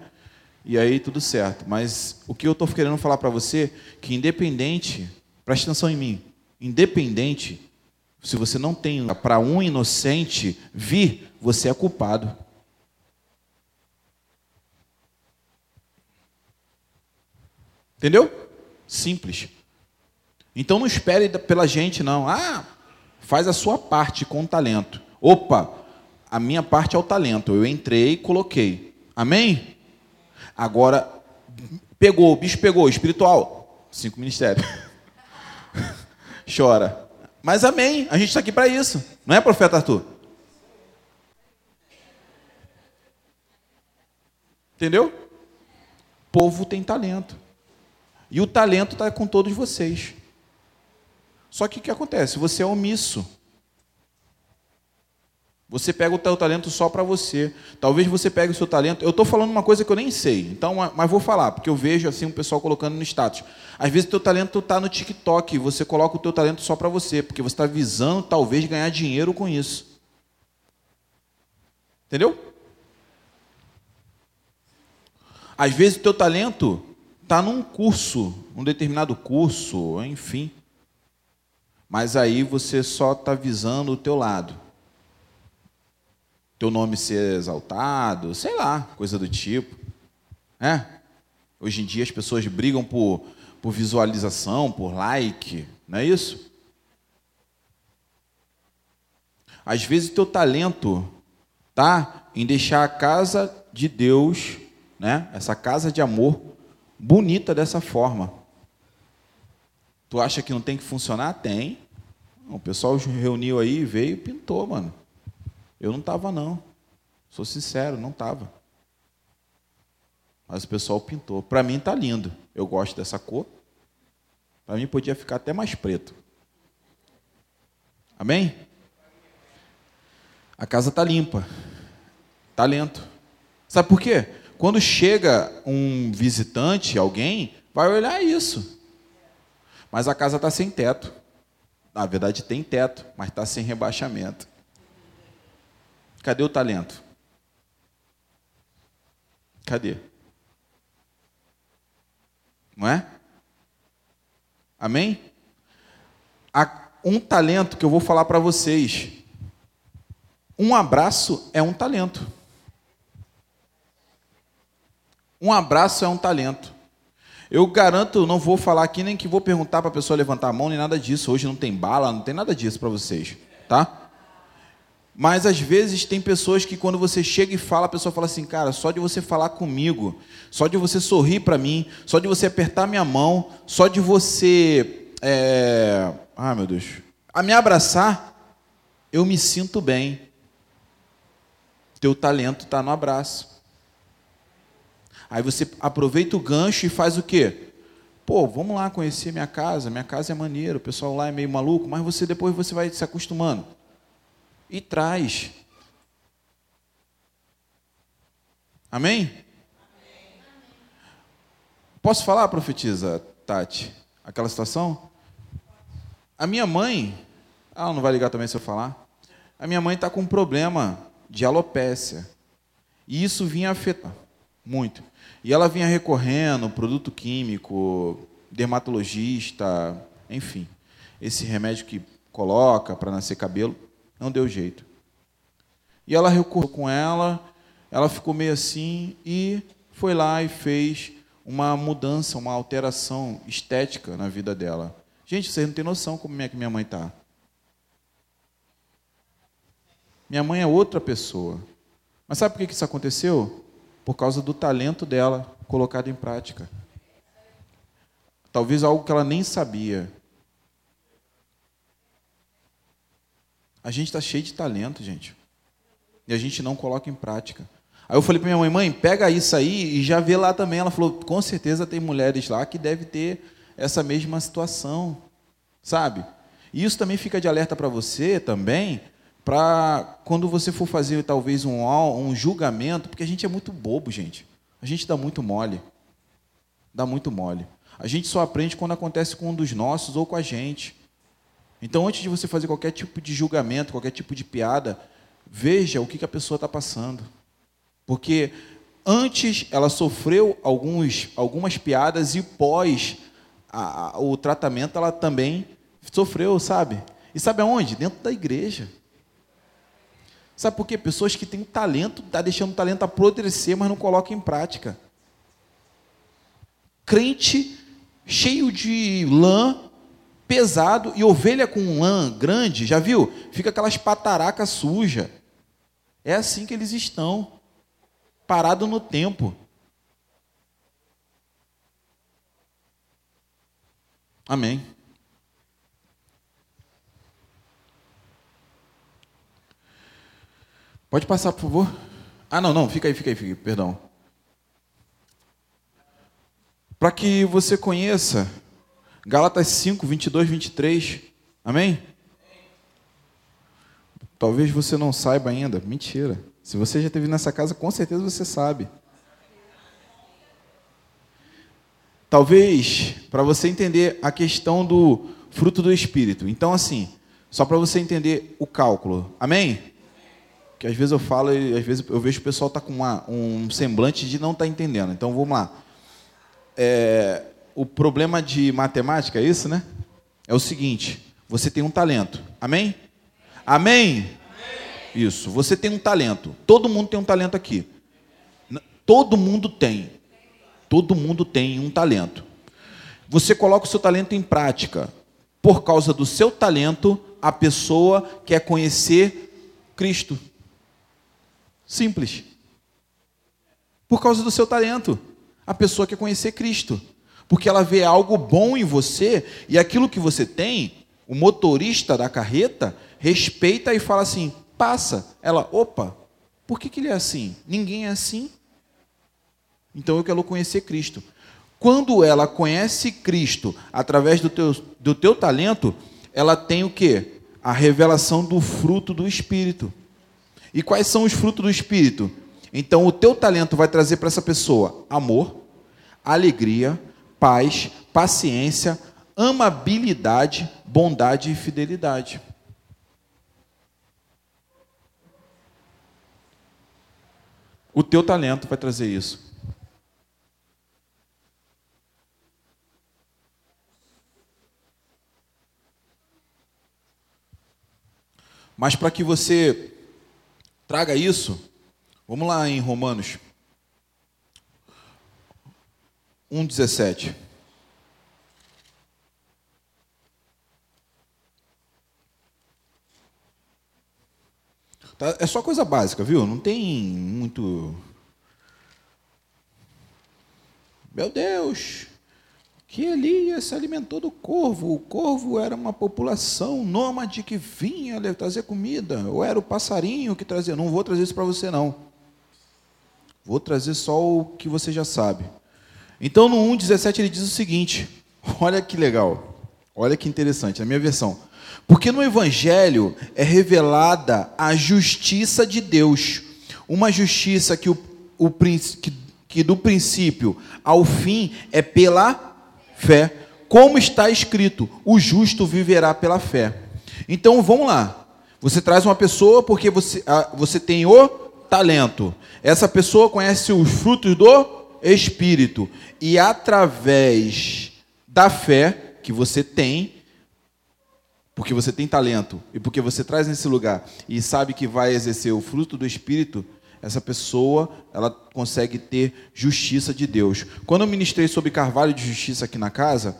E aí tudo certo. Mas o que eu estou querendo falar para você, que independente, preste atenção em mim, independente se você não tem para um inocente vir, você é culpado. Entendeu? Simples. Então não espere pela gente, não. Ah, faz a sua parte com talento. Opa, a minha parte é o talento. Eu entrei e coloquei. Amém? Agora, pegou, o bicho pegou, espiritual. Cinco ministérios. <laughs> Chora. Mas amém, a gente está aqui para isso. Não é, profeta Arthur? Entendeu? O povo tem talento. E o talento está com todos vocês. Só que o que acontece? Você é omisso. Você pega o teu talento só para você. Talvez você pegue o seu talento. Eu estou falando uma coisa que eu nem sei, então, mas vou falar, porque eu vejo assim o pessoal colocando no status. Às vezes o teu talento está no TikTok, você coloca o teu talento só para você, porque você está visando talvez ganhar dinheiro com isso. Entendeu? Às vezes o teu talento está num curso, um determinado curso, enfim. Mas aí você só está visando o teu lado teu nome ser exaltado, sei lá, coisa do tipo. É? Hoje em dia as pessoas brigam por, por visualização, por like, não é isso? Às vezes o teu talento tá em deixar a casa de Deus, né? Essa casa de amor bonita dessa forma. Tu acha que não tem que funcionar? Tem. O pessoal reuniu aí, veio e pintou, mano. Eu não estava, não. Sou sincero, não estava. Mas o pessoal pintou. Para mim está lindo. Eu gosto dessa cor. Para mim podia ficar até mais preto. Amém? A casa está limpa. Talento. Sabe por quê? Quando chega um visitante, alguém, vai olhar isso. Mas a casa está sem teto. Na verdade tem teto, mas está sem rebaixamento. Cadê o talento? Cadê? Não é? Amém? Há um talento que eu vou falar para vocês. Um abraço é um talento. Um abraço é um talento. Eu garanto, não vou falar aqui nem que vou perguntar para a pessoa levantar a mão, nem nada disso. Hoje não tem bala, não tem nada disso para vocês, tá? Mas às vezes tem pessoas que quando você chega e fala, a pessoa fala assim, cara, só de você falar comigo, só de você sorrir para mim, só de você apertar minha mão, só de você, é... ah meu Deus, a me abraçar, eu me sinto bem. Teu talento está no abraço. Aí você aproveita o gancho e faz o quê? Pô, vamos lá conhecer minha casa. Minha casa é maneiro, o pessoal lá é meio maluco, mas você depois você vai se acostumando. E traz. Amém? Posso falar, profetiza, Tati, aquela situação? A minha mãe, ela não vai ligar também se eu falar. A minha mãe está com um problema de alopécia. E isso vinha afetar muito. E ela vinha recorrendo, produto químico, dermatologista, enfim. Esse remédio que coloca para nascer cabelo, não deu jeito. E ela recorreu com ela, ela ficou meio assim e foi lá e fez uma mudança, uma alteração estética na vida dela. Gente, vocês não têm noção como é que minha mãe está. Minha mãe é outra pessoa. Mas sabe por que isso aconteceu? Por causa do talento dela colocado em prática. Talvez algo que ela nem sabia. A gente está cheio de talento, gente. E a gente não coloca em prática. Aí eu falei para minha mãe, mãe, pega isso aí e já vê lá também. Ela falou, com certeza tem mulheres lá que devem ter essa mesma situação, sabe? E isso também fica de alerta para você também, para quando você for fazer talvez um, um julgamento, porque a gente é muito bobo, gente. A gente dá muito mole. Dá muito mole. A gente só aprende quando acontece com um dos nossos ou com a gente. Então, antes de você fazer qualquer tipo de julgamento, qualquer tipo de piada, veja o que a pessoa está passando. Porque antes ela sofreu alguns, algumas piadas e pós a, a, o tratamento ela também sofreu, sabe? E sabe aonde? Dentro da igreja. Sabe por quê? Pessoas que têm talento, está deixando o talento apodrecer, mas não colocam em prática. Crente cheio de lã, pesado, e ovelha com lã grande, já viu? Fica aquelas pataracas sujas. É assim que eles estão, parado no tempo. Amém. Pode passar, por favor. Ah, não, não, fica aí, fica aí, fica aí, perdão. Para que você conheça Gálatas 5, 22, 23. Amém? Talvez você não saiba ainda. Mentira. Se você já esteve nessa casa, com certeza você sabe. Talvez, para você entender a questão do fruto do Espírito. Então, assim, só para você entender o cálculo. Amém? Que às vezes eu falo e às vezes eu vejo o pessoal está com uma, um semblante de não estar tá entendendo. Então vamos lá. É, o problema de matemática é isso, né? É o seguinte: você tem um talento. Amém? Amém? Amém? Isso. Você tem um talento. Todo mundo tem um talento aqui. Todo mundo tem. Todo mundo tem um talento. Você coloca o seu talento em prática. Por causa do seu talento, a pessoa quer conhecer Cristo. Simples. Por causa do seu talento. A pessoa quer conhecer Cristo. Porque ela vê algo bom em você e aquilo que você tem, o motorista da carreta respeita e fala assim: passa. Ela, opa, por que, que ele é assim? Ninguém é assim. Então eu quero conhecer Cristo. Quando ela conhece Cristo através do teu, do teu talento, ela tem o que? A revelação do fruto do Espírito. E quais são os frutos do Espírito? Então, o teu talento vai trazer para essa pessoa amor, alegria, paz, paciência, amabilidade, bondade e fidelidade. O teu talento vai trazer isso. Mas para que você traga isso, vamos lá em Romanos 1,17. Tá? É só coisa básica, viu? Não tem muito. Meu Deus, que Elias se alimentou do corvo. O corvo era uma população nômade que vinha trazer comida, ou era o passarinho que trazia. Não vou trazer isso para você, não. Vou trazer só o que você já sabe. Então, no 1,17 ele diz o seguinte: <laughs> olha que legal, olha que interessante, na minha versão. Porque no Evangelho é revelada a justiça de Deus, uma justiça que, o, o, que, que do princípio ao fim é pela fé, como está escrito: o justo viverá pela fé. Então vamos lá. Você traz uma pessoa porque você, você tem o talento. Essa pessoa conhece os frutos do Espírito. E através da fé que você tem, porque você tem talento e porque você traz nesse lugar e sabe que vai exercer o fruto do Espírito, essa pessoa ela consegue ter justiça de Deus. Quando eu ministrei sobre carvalho de justiça aqui na casa,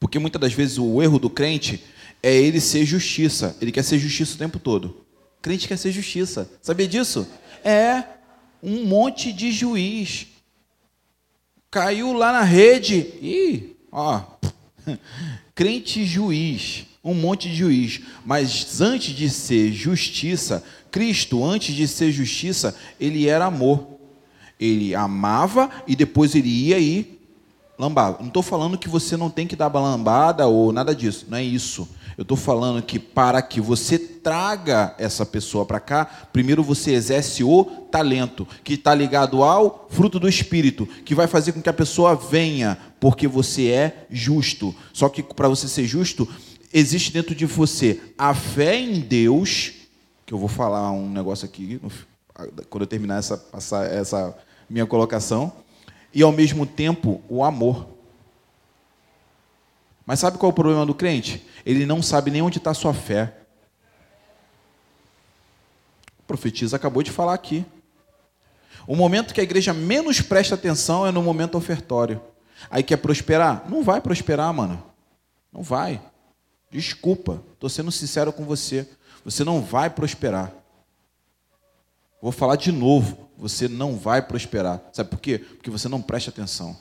porque muitas das vezes o erro do crente é ele ser justiça, ele quer ser justiça o tempo todo. O crente quer ser justiça, sabia disso? É um monte de juiz. Caiu lá na rede e, ó, <laughs> crente juiz um monte de juiz. Mas antes de ser justiça, Cristo, antes de ser justiça, ele era amor. Ele amava e depois ele ia e lambava. Não estou falando que você não tem que dar lambada ou nada disso, não é isso. Eu estou falando que para que você traga essa pessoa para cá, primeiro você exerce o talento, que está ligado ao fruto do Espírito, que vai fazer com que a pessoa venha, porque você é justo. Só que para você ser justo, existe dentro de você a fé em Deus, que eu vou falar um negócio aqui quando eu terminar essa, essa, essa minha colocação, e ao mesmo tempo o amor. Mas sabe qual é o problema do crente? Ele não sabe nem onde está a sua fé. O profetisa acabou de falar aqui. O momento que a igreja menos presta atenção é no momento ofertório. Aí quer prosperar? Não vai prosperar, mano. Não vai. Desculpa, estou sendo sincero com você. Você não vai prosperar. Vou falar de novo. Você não vai prosperar. Sabe por quê? Porque você não presta atenção.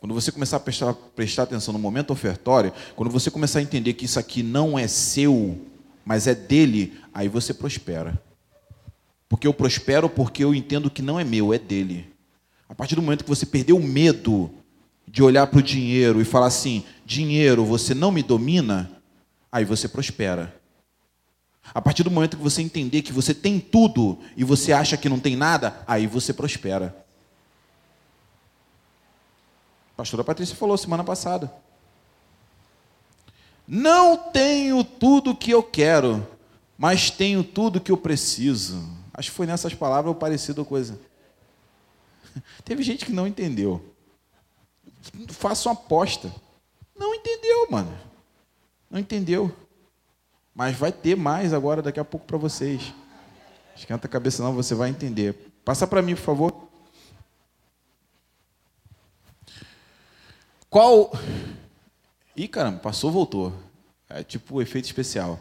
Quando você começar a prestar, prestar atenção no momento ofertório, quando você começar a entender que isso aqui não é seu, mas é dele, aí você prospera. Porque eu prospero porque eu entendo que não é meu, é dele. A partir do momento que você perdeu o medo de olhar para o dinheiro e falar assim: dinheiro, você não me domina, aí você prospera. A partir do momento que você entender que você tem tudo e você acha que não tem nada, aí você prospera. A pastora Patrícia falou semana passada. Não tenho tudo que eu quero, mas tenho tudo que eu preciso. Acho que foi nessas palavras ou parecido coisa. <laughs> Teve gente que não entendeu. Faça uma aposta. Não entendeu, mano. Não entendeu. Mas vai ter mais agora daqui a pouco para vocês. Esquenta a cabeça não, você vai entender. Passa para mim, por favor. Qual Ih, caramba, passou, voltou. É tipo o efeito especial.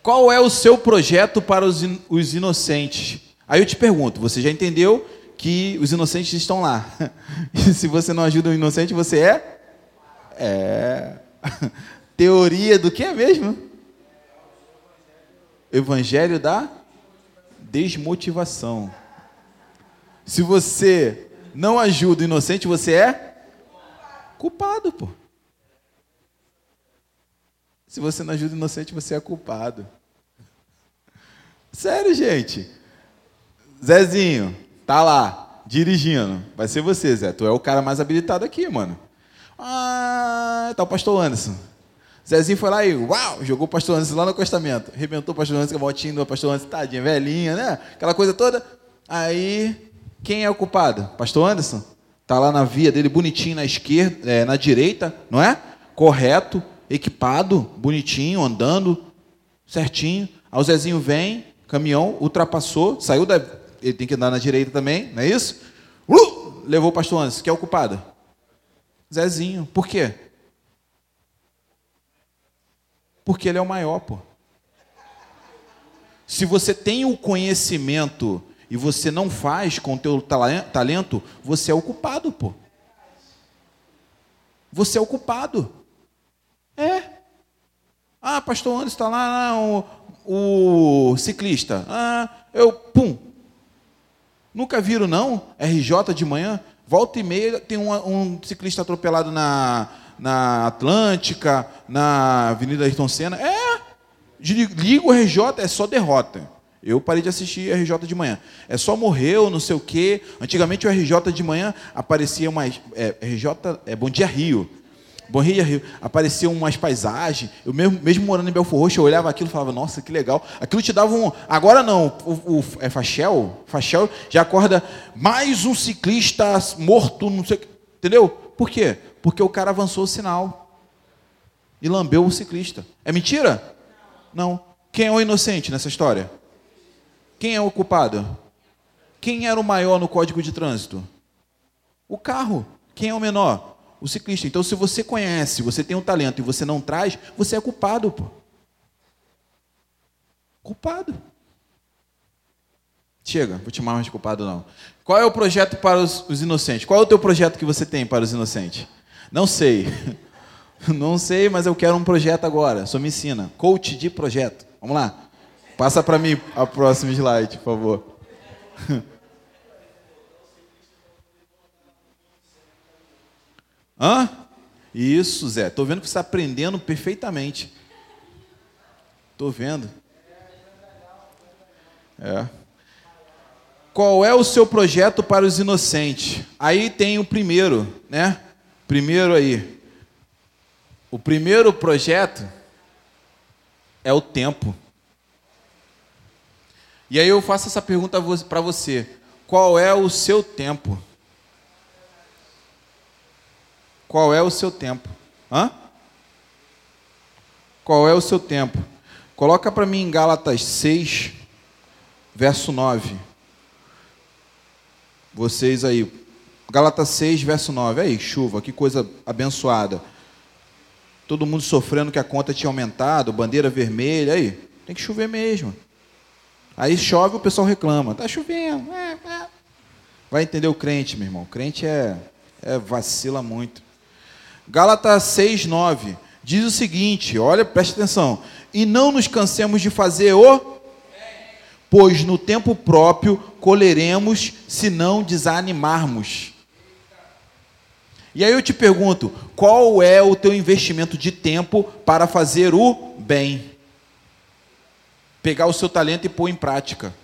Qual é o seu projeto para os, in os inocentes? Aí eu te pergunto, você já entendeu que os inocentes estão lá. <laughs> E se você não ajuda o inocente, você é? É. <laughs> Teoria do que é mesmo? Evangelho da desmotivação. Se você não ajuda o inocente, você é culpado, pô. Se você não ajuda o inocente, você é culpado. Sério, gente. Zezinho, Tá lá, dirigindo. Vai ser você, Zé. Tu é o cara mais habilitado aqui, mano. Ah, tá o pastor Anderson. Zezinho foi lá e, uau, jogou o pastor Anderson lá no acostamento. Arrebentou o pastor Anderson com a motinha do pastor Anderson, tadinha, velhinha, né? Aquela coisa toda. Aí, quem é o culpado? Pastor Anderson? Tá lá na via dele, bonitinho na esquerda, é, na direita, não é? Correto, equipado, bonitinho, andando, certinho. Aí o Zezinho vem, caminhão, ultrapassou, saiu da. Ele tem que andar na direita também, não é isso? Uh, levou o pastor Anderson. Quem é o culpado? Zezinho. Por quê? Porque ele é o maior, pô. Se você tem o conhecimento e você não faz com o teu talento, você é o culpado, pô. Você é o culpado. É. Ah, pastor Anderson está lá, lá o, o, ciclista. Ah, eu, pum. Nunca viram, não? RJ de manhã? Volta e meia tem um, um ciclista atropelado na, na Atlântica, na Avenida Ayrton Senna. É. Liga o RJ, é só derrota. Eu parei de assistir RJ de manhã. É só morreu, não sei o quê. Antigamente o RJ de manhã aparecia mais. É, RJ é Bom Dia Rio. Bom Dia Rio. Apareciam umas paisagens. Eu mesmo, mesmo morando em Belfor Roxo, eu olhava aquilo e falava, nossa, que legal. Aquilo te dava um. Agora não, o, o é Fachel? Fachel já acorda mais um ciclista morto, não sei o quê. Entendeu? Por quê? Porque o cara avançou o sinal. E lambeu o ciclista. É mentira? Não. Quem é o inocente nessa história? Quem é o culpado? Quem era o maior no código de trânsito? O carro. Quem é o menor? O ciclista. Então, se você conhece, você tem um talento e você não traz, você é culpado, pô. Culpado. Chega, vou te chamar mais de culpado não. Qual é o projeto para os, os inocentes? Qual é o teu projeto que você tem para os inocentes? Não sei. <laughs> Não sei, mas eu quero um projeto agora. Só me ensina. Coach de projeto. Vamos lá. Passa para mim a próxima slide, por favor. <laughs> Hã? Isso, Zé. Estou vendo que você está aprendendo perfeitamente. Estou vendo. É. Qual é o seu projeto para os inocentes? Aí tem o primeiro, né? Primeiro aí. O primeiro projeto é o tempo. E aí eu faço essa pergunta para você: qual é o seu tempo? Qual é o seu tempo? Hã? Qual é o seu tempo? Coloca para mim em Gálatas 6, verso 9. Vocês aí. Gálatas 6, verso 9. Aí, chuva, que coisa abençoada. Todo mundo sofrendo que a conta tinha aumentado, bandeira vermelha, aí. Tem que chover mesmo. Aí chove, o pessoal reclama. Tá chovendo. É, é. Vai entender o crente, meu irmão. O crente é, é vacila muito. Gálatas 6, 9. Diz o seguinte, olha, preste atenção. E não nos cansemos de fazer o pois no tempo próprio colheremos se não desanimarmos. E aí eu te pergunto, qual é o teu investimento de tempo para fazer o bem? pegar o seu talento e pôr em prática.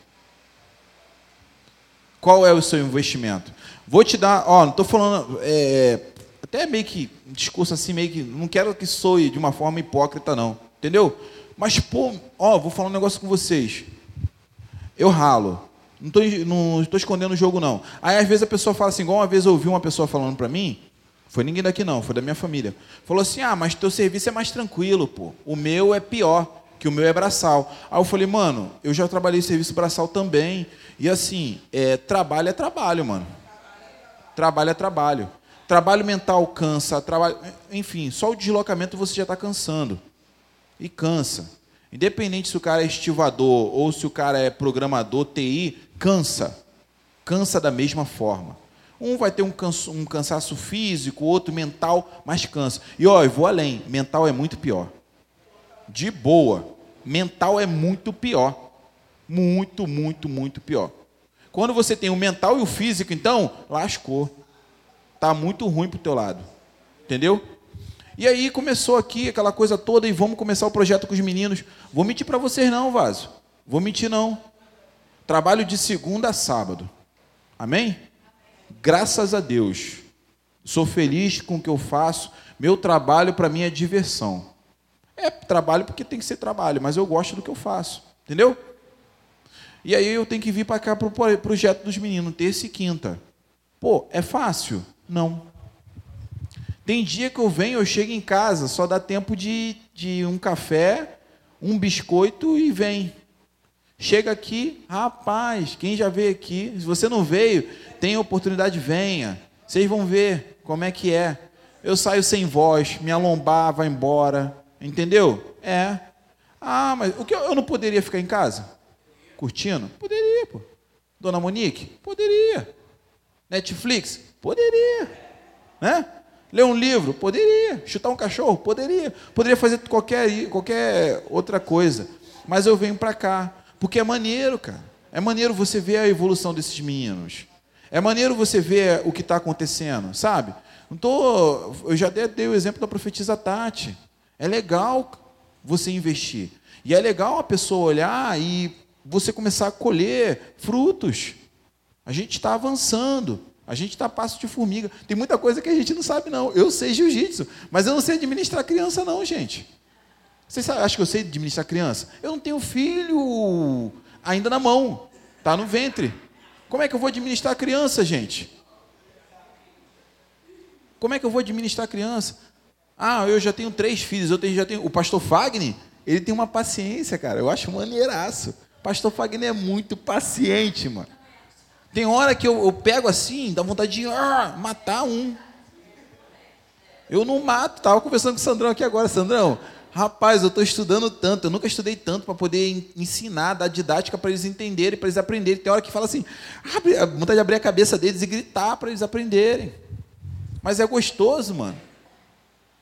Qual é o seu investimento? Vou te dar, ó, não estou falando, é, até meio que, um discurso assim, meio que, não quero que soe de uma forma hipócrita, não, entendeu? Mas, pô, ó, vou falar um negócio com vocês. Eu ralo. Não estou escondendo o jogo, não. Aí, às vezes, a pessoa fala assim, igual uma vez eu ouvi uma pessoa falando para mim, foi ninguém daqui não, foi da minha família. Falou assim, ah, mas teu serviço é mais tranquilo, pô. O meu é pior que o meu é braçal. Aí eu falei, mano, eu já trabalhei serviço braçal também. E assim, é, trabalho é trabalho, mano. Trabalho é trabalho. Trabalho mental cansa, trabalho, enfim, só o deslocamento você já está cansando. E cansa. Independente se o cara é estivador ou se o cara é programador, TI, cansa. Cansa da mesma forma. Um vai ter um, canso, um cansaço físico, outro mental, mas cansa. E ó, eu vou além, mental é muito pior. De boa mental é muito pior. Muito, muito, muito pior. Quando você tem o mental e o físico, então, lascou. Tá muito ruim pro teu lado. Entendeu? E aí começou aqui aquela coisa toda e vamos começar o projeto com os meninos. Vou mentir para vocês não, Vaso. Vou mentir não. Trabalho de segunda a sábado. Amém? Graças a Deus. Sou feliz com o que eu faço. Meu trabalho para mim é diversão. É trabalho porque tem que ser trabalho, mas eu gosto do que eu faço. Entendeu? E aí eu tenho que vir para cá para o projeto dos meninos, terça e quinta. Pô, é fácil? Não. Tem dia que eu venho, eu chego em casa, só dá tempo de, de um café, um biscoito e vem. Chega aqui, rapaz, quem já veio aqui, se você não veio, tem oportunidade, venha. Vocês vão ver como é que é. Eu saio sem voz, minha lombar vai embora, entendeu? É. Ah, mas o que eu não poderia ficar em casa? Curtindo? Poderia, pô. Dona Monique? Poderia. Netflix? Poderia. Né? Ler um livro? Poderia. Chutar um cachorro? Poderia. Poderia fazer qualquer, qualquer outra coisa. Mas eu venho para cá. Porque é maneiro, cara. É maneiro você ver a evolução desses meninos. É maneiro você ver o que está acontecendo, sabe? Não tô, eu já dei o exemplo da profetisa Tati. É legal você investir. E é legal a pessoa olhar e você começar a colher frutos. A gente está avançando. A gente está passo de formiga. Tem muita coisa que a gente não sabe, não. Eu sei jiu-jitsu, mas eu não sei administrar criança, não, gente. Vocês acham que eu sei administrar criança? Eu não tenho filho ainda na mão. Está no ventre. Como é que eu vou administrar criança, gente? Como é que eu vou administrar criança? Ah, eu já tenho três filhos, eu tenho, já tenho. O pastor Fagner, ele tem uma paciência, cara. Eu acho maneiraço. Pastor Fagner é muito paciente, mano. Tem hora que eu, eu pego assim, dá vontade de ah, matar um. Eu não mato. Estava conversando com o Sandrão aqui agora. Sandrão, rapaz, eu estou estudando tanto. Eu nunca estudei tanto para poder ensinar, dar didática para eles entenderem, para eles aprenderem. Tem hora que fala assim, abre, vontade de abrir a cabeça deles e gritar para eles aprenderem. Mas é gostoso, mano.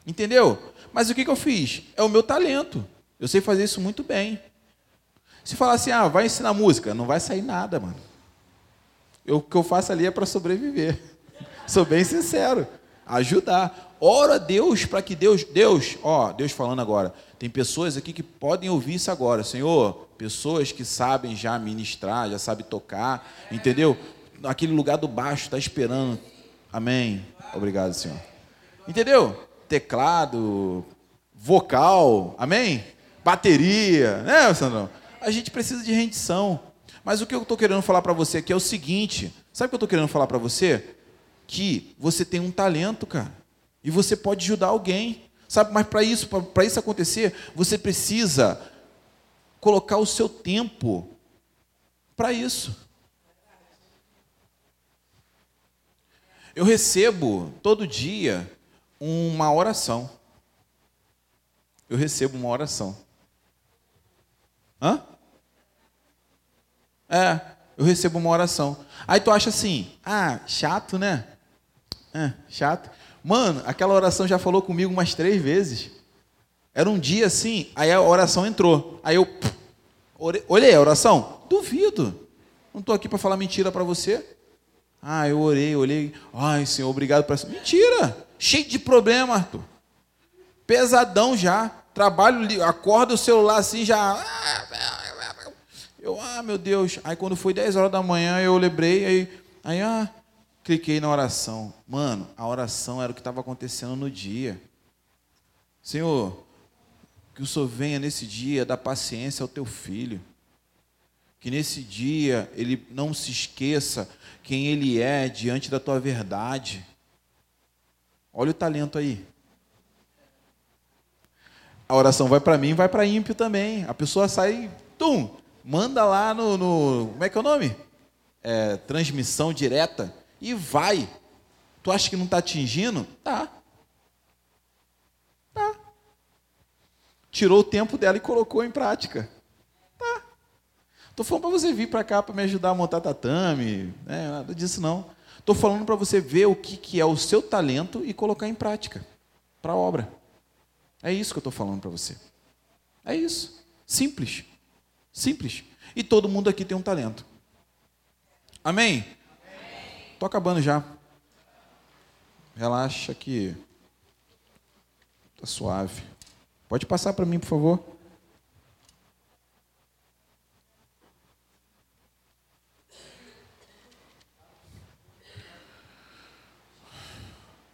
Entendeu? Mas o que, que eu fiz? É o meu talento. Eu sei fazer isso muito bem. Se falar assim, ah, vai ensinar música, não vai sair nada, mano. Eu, o que eu faço ali é para sobreviver. <laughs> Sou bem sincero. Ajudar. Ora a Deus para que Deus, Deus, ó, Deus falando agora. Tem pessoas aqui que podem ouvir isso agora, Senhor. Pessoas que sabem já ministrar, já sabem tocar, entendeu? Naquele lugar do baixo, está esperando. Amém. Obrigado, Senhor. Entendeu? Teclado, vocal, amém? Bateria, né, Sandrão? a gente precisa de rendição. Mas o que eu estou querendo falar para você aqui é o seguinte: sabe o que eu estou querendo falar para você? Que você tem um talento, cara, e você pode ajudar alguém. Sabe, mas para isso, para isso acontecer, você precisa colocar o seu tempo para isso. Eu recebo todo dia uma oração. Eu recebo uma oração. Hã? É, eu recebo uma oração. Aí tu acha assim, ah, chato, né? É, chato. Mano, aquela oração já falou comigo umas três vezes. Era um dia assim, aí a oração entrou. Aí eu olhei a oração, duvido. Não estou aqui para falar mentira para você. Ah, eu orei, olhei. Ai, Senhor, obrigado por essa. Mentira! Cheio de problema, Arthur. Pesadão já. Trabalho, acorda o celular assim já. Eu, ah, meu Deus. Aí quando foi 10 horas da manhã, eu lembrei, aí, aí ah, cliquei na oração. Mano, a oração era o que estava acontecendo no dia. Senhor, que o Senhor venha nesse dia dar paciência ao teu filho. Que nesse dia ele não se esqueça quem ele é diante da tua verdade. Olha o talento aí. A oração vai para mim, vai para ímpio também. A pessoa sai, tum, manda lá no, no como é que é o nome? É, transmissão direta e vai. Tu acha que não está atingindo? Tá. Tá. Tirou o tempo dela e colocou em prática. Tá. Estou falando para você vir para cá para me ajudar a montar tatame, né? nada disso não. Estou falando para você ver o que, que é o seu talento e colocar em prática para a obra. É isso que eu estou falando para você. É isso. Simples. Simples. E todo mundo aqui tem um talento. Amém? Estou acabando já. Relaxa que está suave. Pode passar para mim, por favor.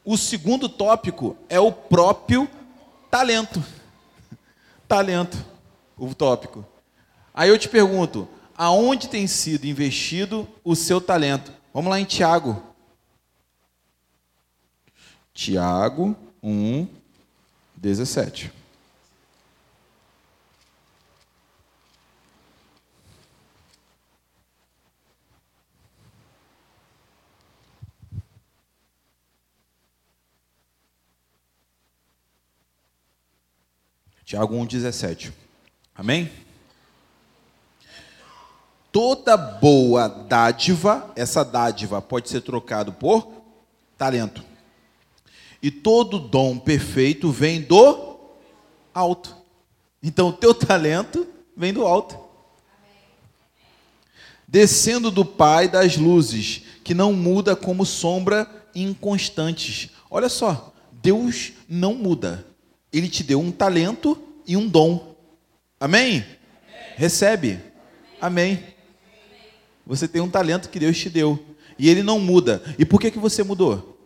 o segundo tópico é o próprio talento. Talento, o tópico. Aí eu te pergunto, aonde tem sido investido o seu talento? Vamos lá em Tiago. Tiago 1, 17. Tiago 1,17. Amém? Toda boa dádiva, essa dádiva pode ser trocado por talento. E todo dom perfeito vem do alto. Então, o teu talento vem do alto. Descendo do Pai das luzes, que não muda como sombra inconstantes. Olha só, Deus não muda. Ele te deu um talento e um dom. Amém? Amém. Recebe. Amém. Amém. Você tem um talento que Deus te deu. E ele não muda. E por que, que você mudou?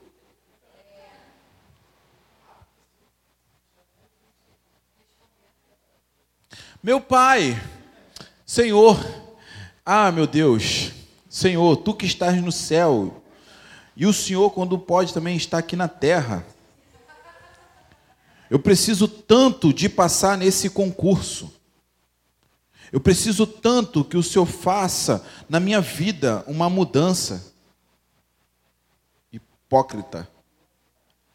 Meu pai, Senhor, ah, meu Deus, Senhor, tu que estás no céu, e o Senhor, quando pode, também está aqui na terra. Eu preciso tanto de passar nesse concurso. Eu preciso tanto que o Senhor faça na minha vida uma mudança. Hipócrita.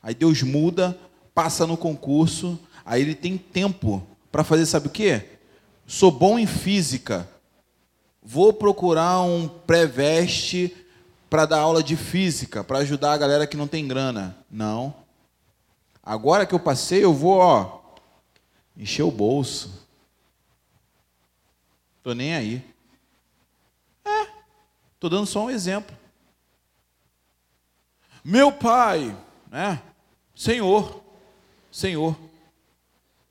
Aí Deus muda, passa no concurso, aí ele tem tempo para fazer, sabe o quê? Sou bom em física. Vou procurar um pré-veste para dar aula de física, para ajudar a galera que não tem grana. Não. Agora que eu passei, eu vou, ó, encher o bolso. Tô nem aí. É, tô dando só um exemplo. Meu pai, né? Senhor, Senhor,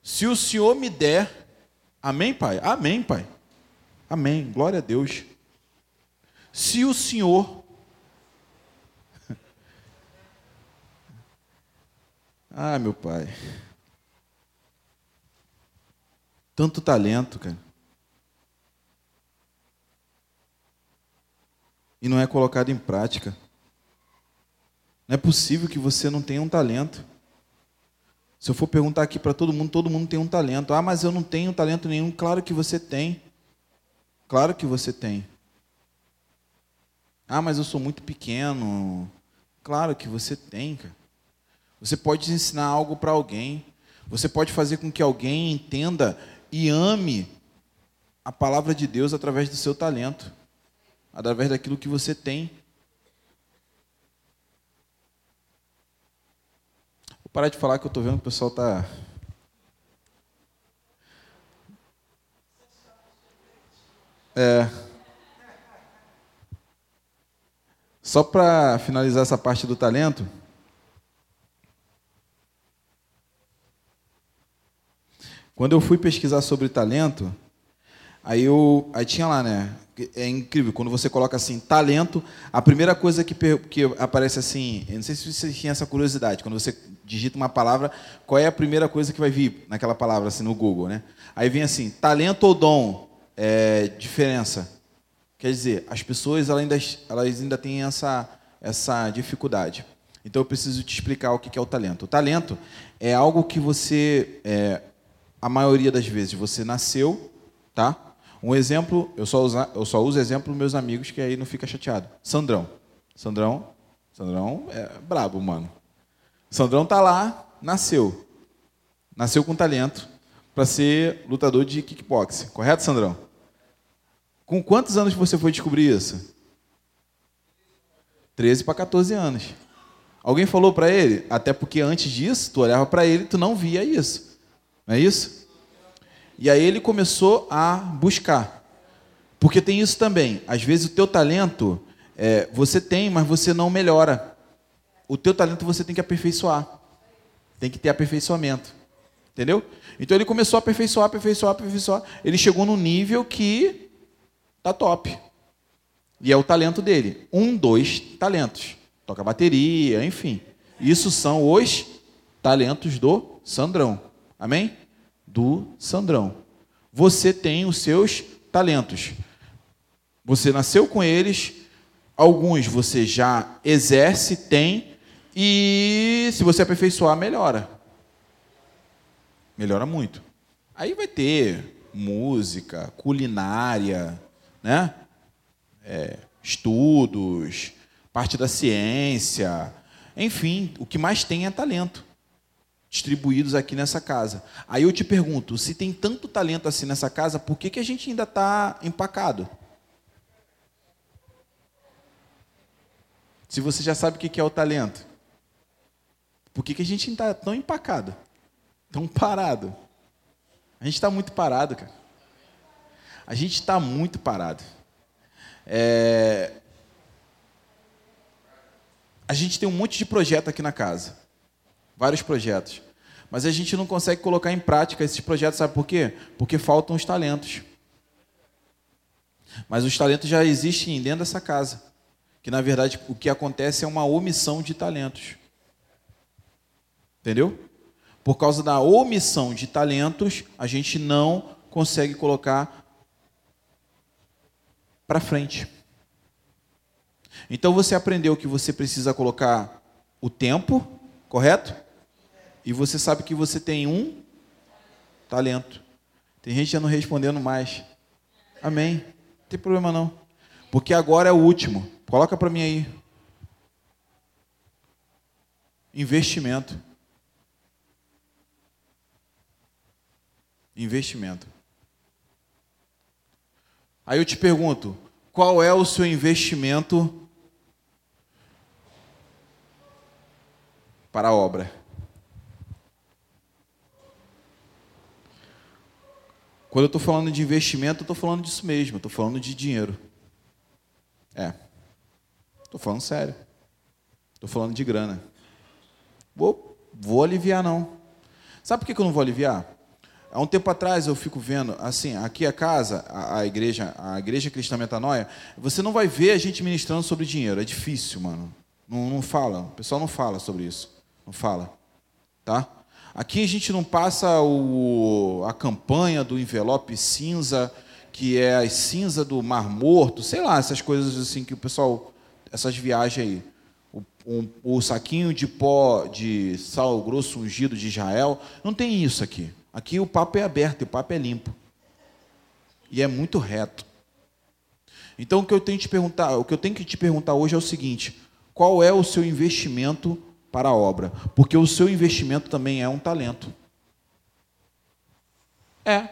se o Senhor me der, amém, pai? Amém, pai. Amém. Glória a Deus. Se o Senhor <laughs> Ah, meu pai. Tanto talento, cara. E não é colocado em prática. Não é possível que você não tenha um talento. Se eu for perguntar aqui para todo mundo, todo mundo tem um talento. Ah, mas eu não tenho talento nenhum. Claro que você tem. Claro que você tem. Ah, mas eu sou muito pequeno. Claro que você tem, cara. Você pode ensinar algo para alguém. Você pode fazer com que alguém entenda e ame a palavra de Deus através do seu talento, através daquilo que você tem. Vou parar de falar que eu estou vendo que o pessoal está. É. Só para finalizar essa parte do talento. Quando eu fui pesquisar sobre talento, aí eu aí tinha lá, né? É incrível, quando você coloca assim, talento, a primeira coisa que, que aparece assim, eu não sei se você tinha essa curiosidade, quando você digita uma palavra, qual é a primeira coisa que vai vir naquela palavra, assim, no Google, né? Aí vem assim, talento ou dom, é, diferença. Quer dizer, as pessoas elas ainda, elas ainda têm essa, essa dificuldade. Então eu preciso te explicar o que é o talento. O talento é algo que você é, a maioria das vezes você nasceu, tá? Um exemplo, eu só, usa, eu só uso exemplo meus amigos, que aí não fica chateado. Sandrão. Sandrão, Sandrão é brabo, mano. Sandrão tá lá, nasceu. Nasceu com talento para ser lutador de kickboxing. Correto, Sandrão? Com quantos anos você foi descobrir isso? 13 para 14 anos. Alguém falou para ele? Até porque antes disso, tu olhava para ele e tu não via isso. Não é isso? E aí ele começou a buscar. Porque tem isso também. Às vezes o teu talento é, você tem, mas você não melhora. O teu talento você tem que aperfeiçoar. Tem que ter aperfeiçoamento. Entendeu? Então ele começou a aperfeiçoar, aperfeiçoar, aperfeiçoar. Ele chegou no nível que tá top. E é o talento dele. Um, dois talentos. Toca bateria, enfim. Isso são os talentos do Sandrão. Amém? Do Sandrão. Você tem os seus talentos. Você nasceu com eles, alguns você já exerce, tem, e se você aperfeiçoar, melhora. Melhora muito. Aí vai ter música, culinária, né? É, estudos, parte da ciência, enfim, o que mais tem é talento distribuídos aqui nessa casa. Aí eu te pergunto, se tem tanto talento assim nessa casa, por que, que a gente ainda está empacado? Se você já sabe o que é o talento, por que, que a gente ainda está tão empacado? Tão parado? A gente está muito parado, cara. A gente está muito parado. É... A gente tem um monte de projeto aqui na casa. Vários projetos. Mas a gente não consegue colocar em prática esses projetos, sabe por quê? Porque faltam os talentos. Mas os talentos já existem dentro dessa casa. Que na verdade o que acontece é uma omissão de talentos. Entendeu? Por causa da omissão de talentos, a gente não consegue colocar para frente. Então você aprendeu que você precisa colocar o tempo, correto? E você sabe que você tem um talento. Tem gente já não respondendo mais. Amém. Não tem problema não. Porque agora é o último. Coloca para mim aí. Investimento. Investimento. Aí eu te pergunto, qual é o seu investimento para a obra? Quando eu estou falando de investimento, eu estou falando disso mesmo, estou falando de dinheiro. É. Estou falando sério. Estou falando de grana. Vou, vou aliviar, não. Sabe por que eu não vou aliviar? Há um tempo atrás eu fico vendo, assim, aqui a casa, a, a igreja, a igreja cristã metanoia, você não vai ver a gente ministrando sobre dinheiro. É difícil, mano. Não, não fala. O pessoal não fala sobre isso. Não fala. Tá? Aqui a gente não passa o, a campanha do envelope cinza, que é a cinza do Mar Morto, sei lá, essas coisas assim que o pessoal, essas viagens aí. O, um, o saquinho de pó de sal grosso ungido de Israel, não tem isso aqui. Aqui o papo é aberto, o papo é limpo. E é muito reto. Então o que eu tenho te perguntar, o que eu tenho que te perguntar hoje é o seguinte: qual é o seu investimento para a obra, porque o seu investimento também é um talento. É.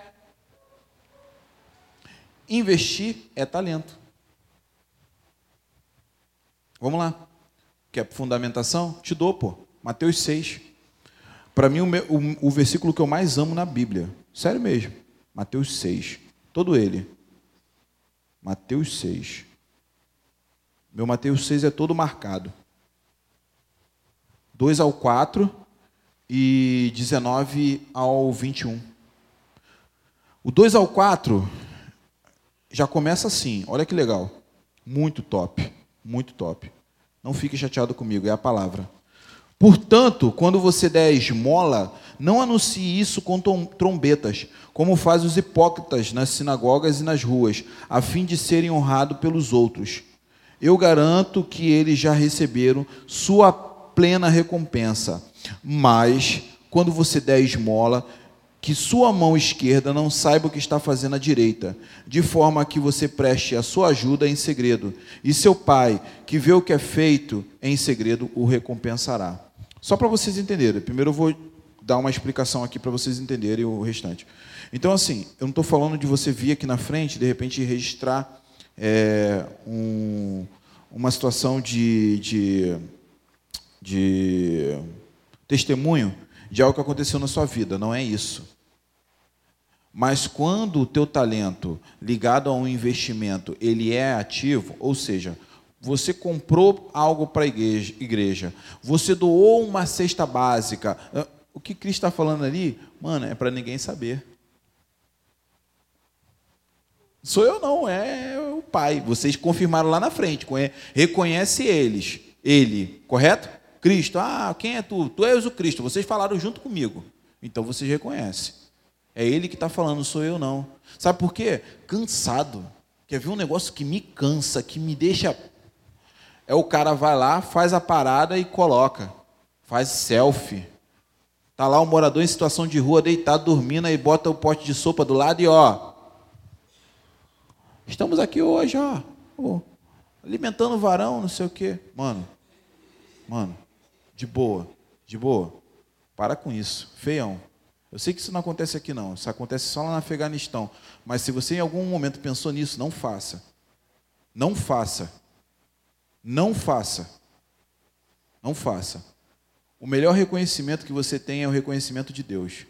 Investir é talento. Vamos lá. Quer fundamentação? Te dou, pô. Mateus 6. Para mim, o, meu, o, o versículo que eu mais amo na Bíblia. Sério mesmo. Mateus 6. Todo ele. Mateus 6. Meu Mateus 6 é todo marcado. 2 ao 4 e 19 ao 21. O 2 ao 4 já começa assim, olha que legal. Muito top, muito top. Não fique chateado comigo, é a palavra. Portanto, quando você der esmola, não anuncie isso com trombetas, como fazem os hipócritas nas sinagogas e nas ruas, a fim de serem honrados pelos outros. Eu garanto que eles já receberam sua plena recompensa. Mas, quando você der esmola, que sua mão esquerda não saiba o que está fazendo a direita, de forma que você preste a sua ajuda em segredo, e seu pai, que vê o que é feito em segredo, o recompensará. Só para vocês entenderem, primeiro eu vou dar uma explicação aqui para vocês entenderem o restante. Então, assim, eu não estou falando de você vir aqui na frente, de repente registrar é, um, uma situação de, de de testemunho de algo que aconteceu na sua vida, não é isso. Mas quando o teu talento ligado a um investimento, ele é ativo, ou seja, você comprou algo para a igreja, você doou uma cesta básica, o que Cristo está falando ali, mano, é para ninguém saber. Sou eu não, é o Pai. Vocês confirmaram lá na frente, reconhece eles, ele, correto? Cristo. Ah, quem é tu? Tu és o Cristo. Vocês falaram junto comigo. Então vocês reconhecem. É ele que está falando, sou eu não. Sabe por quê? Cansado. Quer ver um negócio que me cansa, que me deixa. É o cara vai lá, faz a parada e coloca. Faz selfie. Tá lá um morador em situação de rua, deitado, dormindo, aí bota o pote de sopa do lado e ó. Estamos aqui hoje, ó. ó alimentando o varão, não sei o quê. Mano, mano, de boa, de boa. Para com isso. Feião. Eu sei que isso não acontece aqui não, isso acontece só lá no Afeganistão. Mas se você em algum momento pensou nisso, não faça. Não faça. Não faça. Não faça. O melhor reconhecimento que você tem é o reconhecimento de Deus.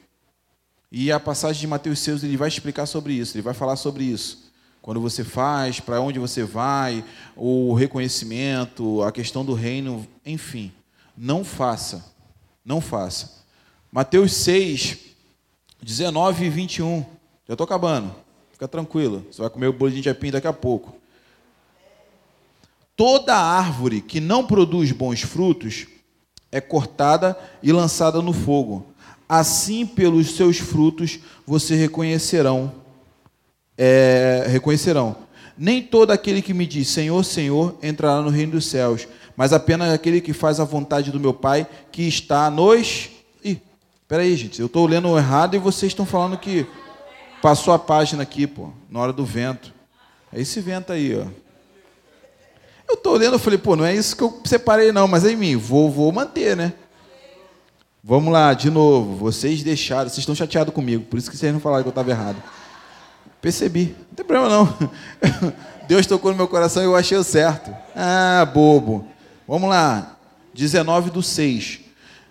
E a passagem de Mateus 6 ele vai explicar sobre isso, ele vai falar sobre isso. Quando você faz, para onde você vai, o reconhecimento, a questão do reino, enfim. Não faça. Não faça. Mateus 6, 19 e 21. Já estou acabando. Fica tranquilo. Você vai comer o bolinho de apim daqui a pouco. Toda árvore que não produz bons frutos é cortada e lançada no fogo. Assim, pelos seus frutos, você reconhecerão. É, reconhecerão. Nem todo aquele que me diz Senhor, Senhor entrará no reino dos céus, mas apenas aquele que faz a vontade do meu Pai que está nos Peraí, gente, eu estou lendo errado e vocês estão falando que passou a página aqui, pô, na hora do vento. É esse vento aí, ó. Eu estou lendo, eu falei, pô, não é isso que eu separei, não, mas é em mim, vou, vou manter, né? Vamos lá, de novo. Vocês deixaram, vocês estão chateados comigo, por isso que vocês não falaram que eu estava errado. Percebi, não tem problema não. <laughs> Deus tocou no meu coração e eu achei o certo. Ah, bobo. Vamos lá, 19 do 6.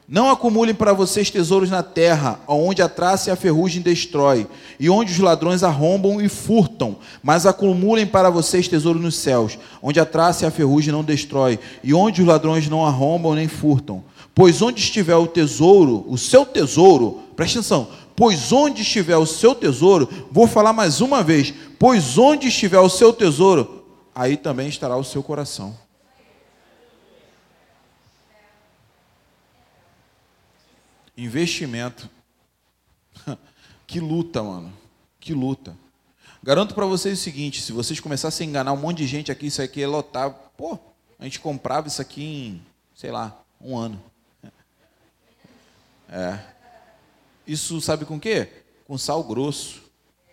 Não acumulem para vocês tesouros na terra, onde a traça e a ferrugem destrói, e onde os ladrões arrombam e furtam, mas acumulem para vocês tesouros nos céus, onde a traça e a ferrugem não destrói, e onde os ladrões não arrombam nem furtam. Pois onde estiver o tesouro, o seu tesouro, preste atenção, pois onde estiver o seu tesouro, vou falar mais uma vez, pois onde estiver o seu tesouro, aí também estará o seu coração. Investimento. <laughs> que luta, mano. Que luta. Garanto para vocês o seguinte: se vocês começassem a enganar um monte de gente aqui, isso aqui é lotar. Pô, a gente comprava isso aqui em, sei lá, um ano. <laughs> É. Isso sabe com o quê? Com sal grosso.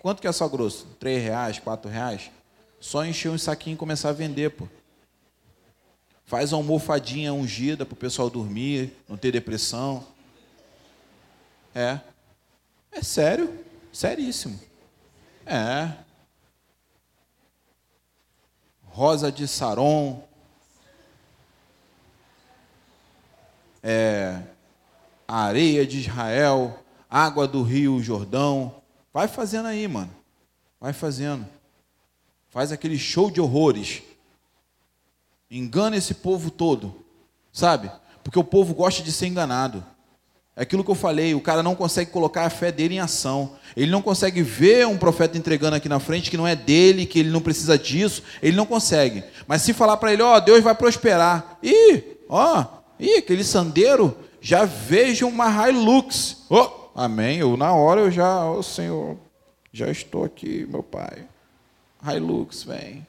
Quanto que é sal grosso? Três reais, quatro reais? Só encher um saquinho e começar a vender, pô. Faz uma almofadinha ungida para o pessoal dormir, não ter depressão. É. É sério. Seríssimo. É. Rosa de Saron. É. Areia de Israel. Água do Rio Jordão. Vai fazendo aí, mano. Vai fazendo. Faz aquele show de horrores. Engana esse povo todo. Sabe? Porque o povo gosta de ser enganado. É aquilo que eu falei, o cara não consegue colocar a fé dele em ação. Ele não consegue ver um profeta entregando aqui na frente que não é dele, que ele não precisa disso, ele não consegue. Mas se falar para ele, ó, oh, Deus vai prosperar. Ih, ó, ih, aquele sandeiro, já vejo uma Hilux. Oh, amém. Eu na hora eu já, ó oh, Senhor, já estou aqui, meu pai. Hilux, vem.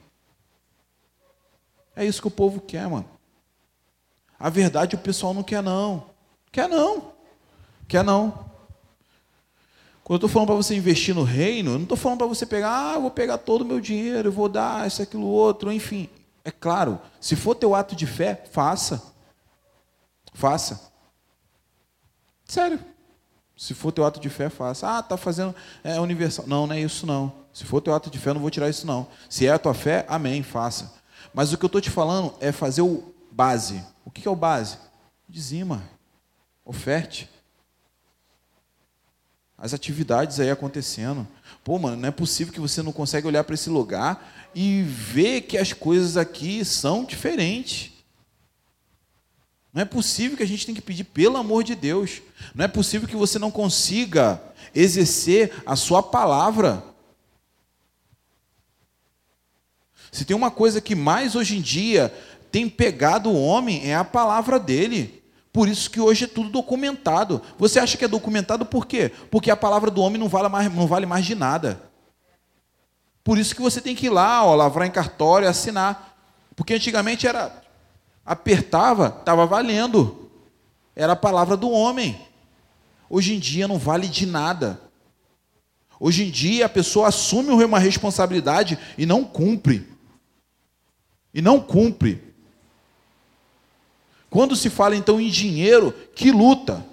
É isso que o povo quer, mano. A verdade o pessoal não quer não. Quer não. Quer não. Quando eu estou falando para você investir no reino, eu não estou falando para você pegar, ah, vou pegar todo o meu dinheiro, eu vou dar isso, aquilo, outro, enfim. É claro, se for teu ato de fé, faça. Faça. Sério. Se for teu ato de fé, faça. Ah, está fazendo é, universal. Não, não é isso não. Se for teu ato de fé, eu não vou tirar isso não. Se é a tua fé, amém, faça. Mas o que eu estou te falando é fazer o base. O que é o base? Dizima. Oferte as atividades aí acontecendo. Pô, mano, não é possível que você não consegue olhar para esse lugar e ver que as coisas aqui são diferentes. Não é possível que a gente tem que pedir pelo amor de Deus. Não é possível que você não consiga exercer a sua palavra. Se tem uma coisa que mais hoje em dia tem pegado o homem é a palavra dele. Por isso que hoje é tudo documentado. Você acha que é documentado por quê? Porque a palavra do homem não vale mais, não vale mais de nada. Por isso que você tem que ir lá, ó, lavrar em cartório, assinar. Porque antigamente era apertava, estava valendo. Era a palavra do homem. Hoje em dia não vale de nada. Hoje em dia a pessoa assume uma responsabilidade e não cumpre. E não cumpre. Quando se fala então em dinheiro, que luta.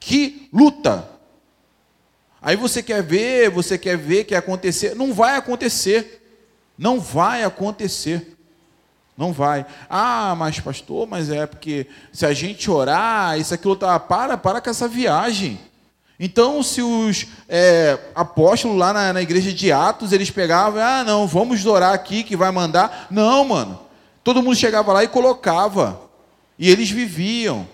Que luta. Aí você quer ver, você quer ver, quer acontecer. Não vai acontecer. Não vai acontecer. Não vai. Ah, mas pastor, mas é porque se a gente orar, isso aquilo tá. Para, para com essa viagem. Então, se os é, apóstolos lá na, na, igreja de Atos, eles pegavam, ah, não, vamos orar aqui que vai mandar. Não, mano. Todo mundo chegava lá e colocava. E eles viviam.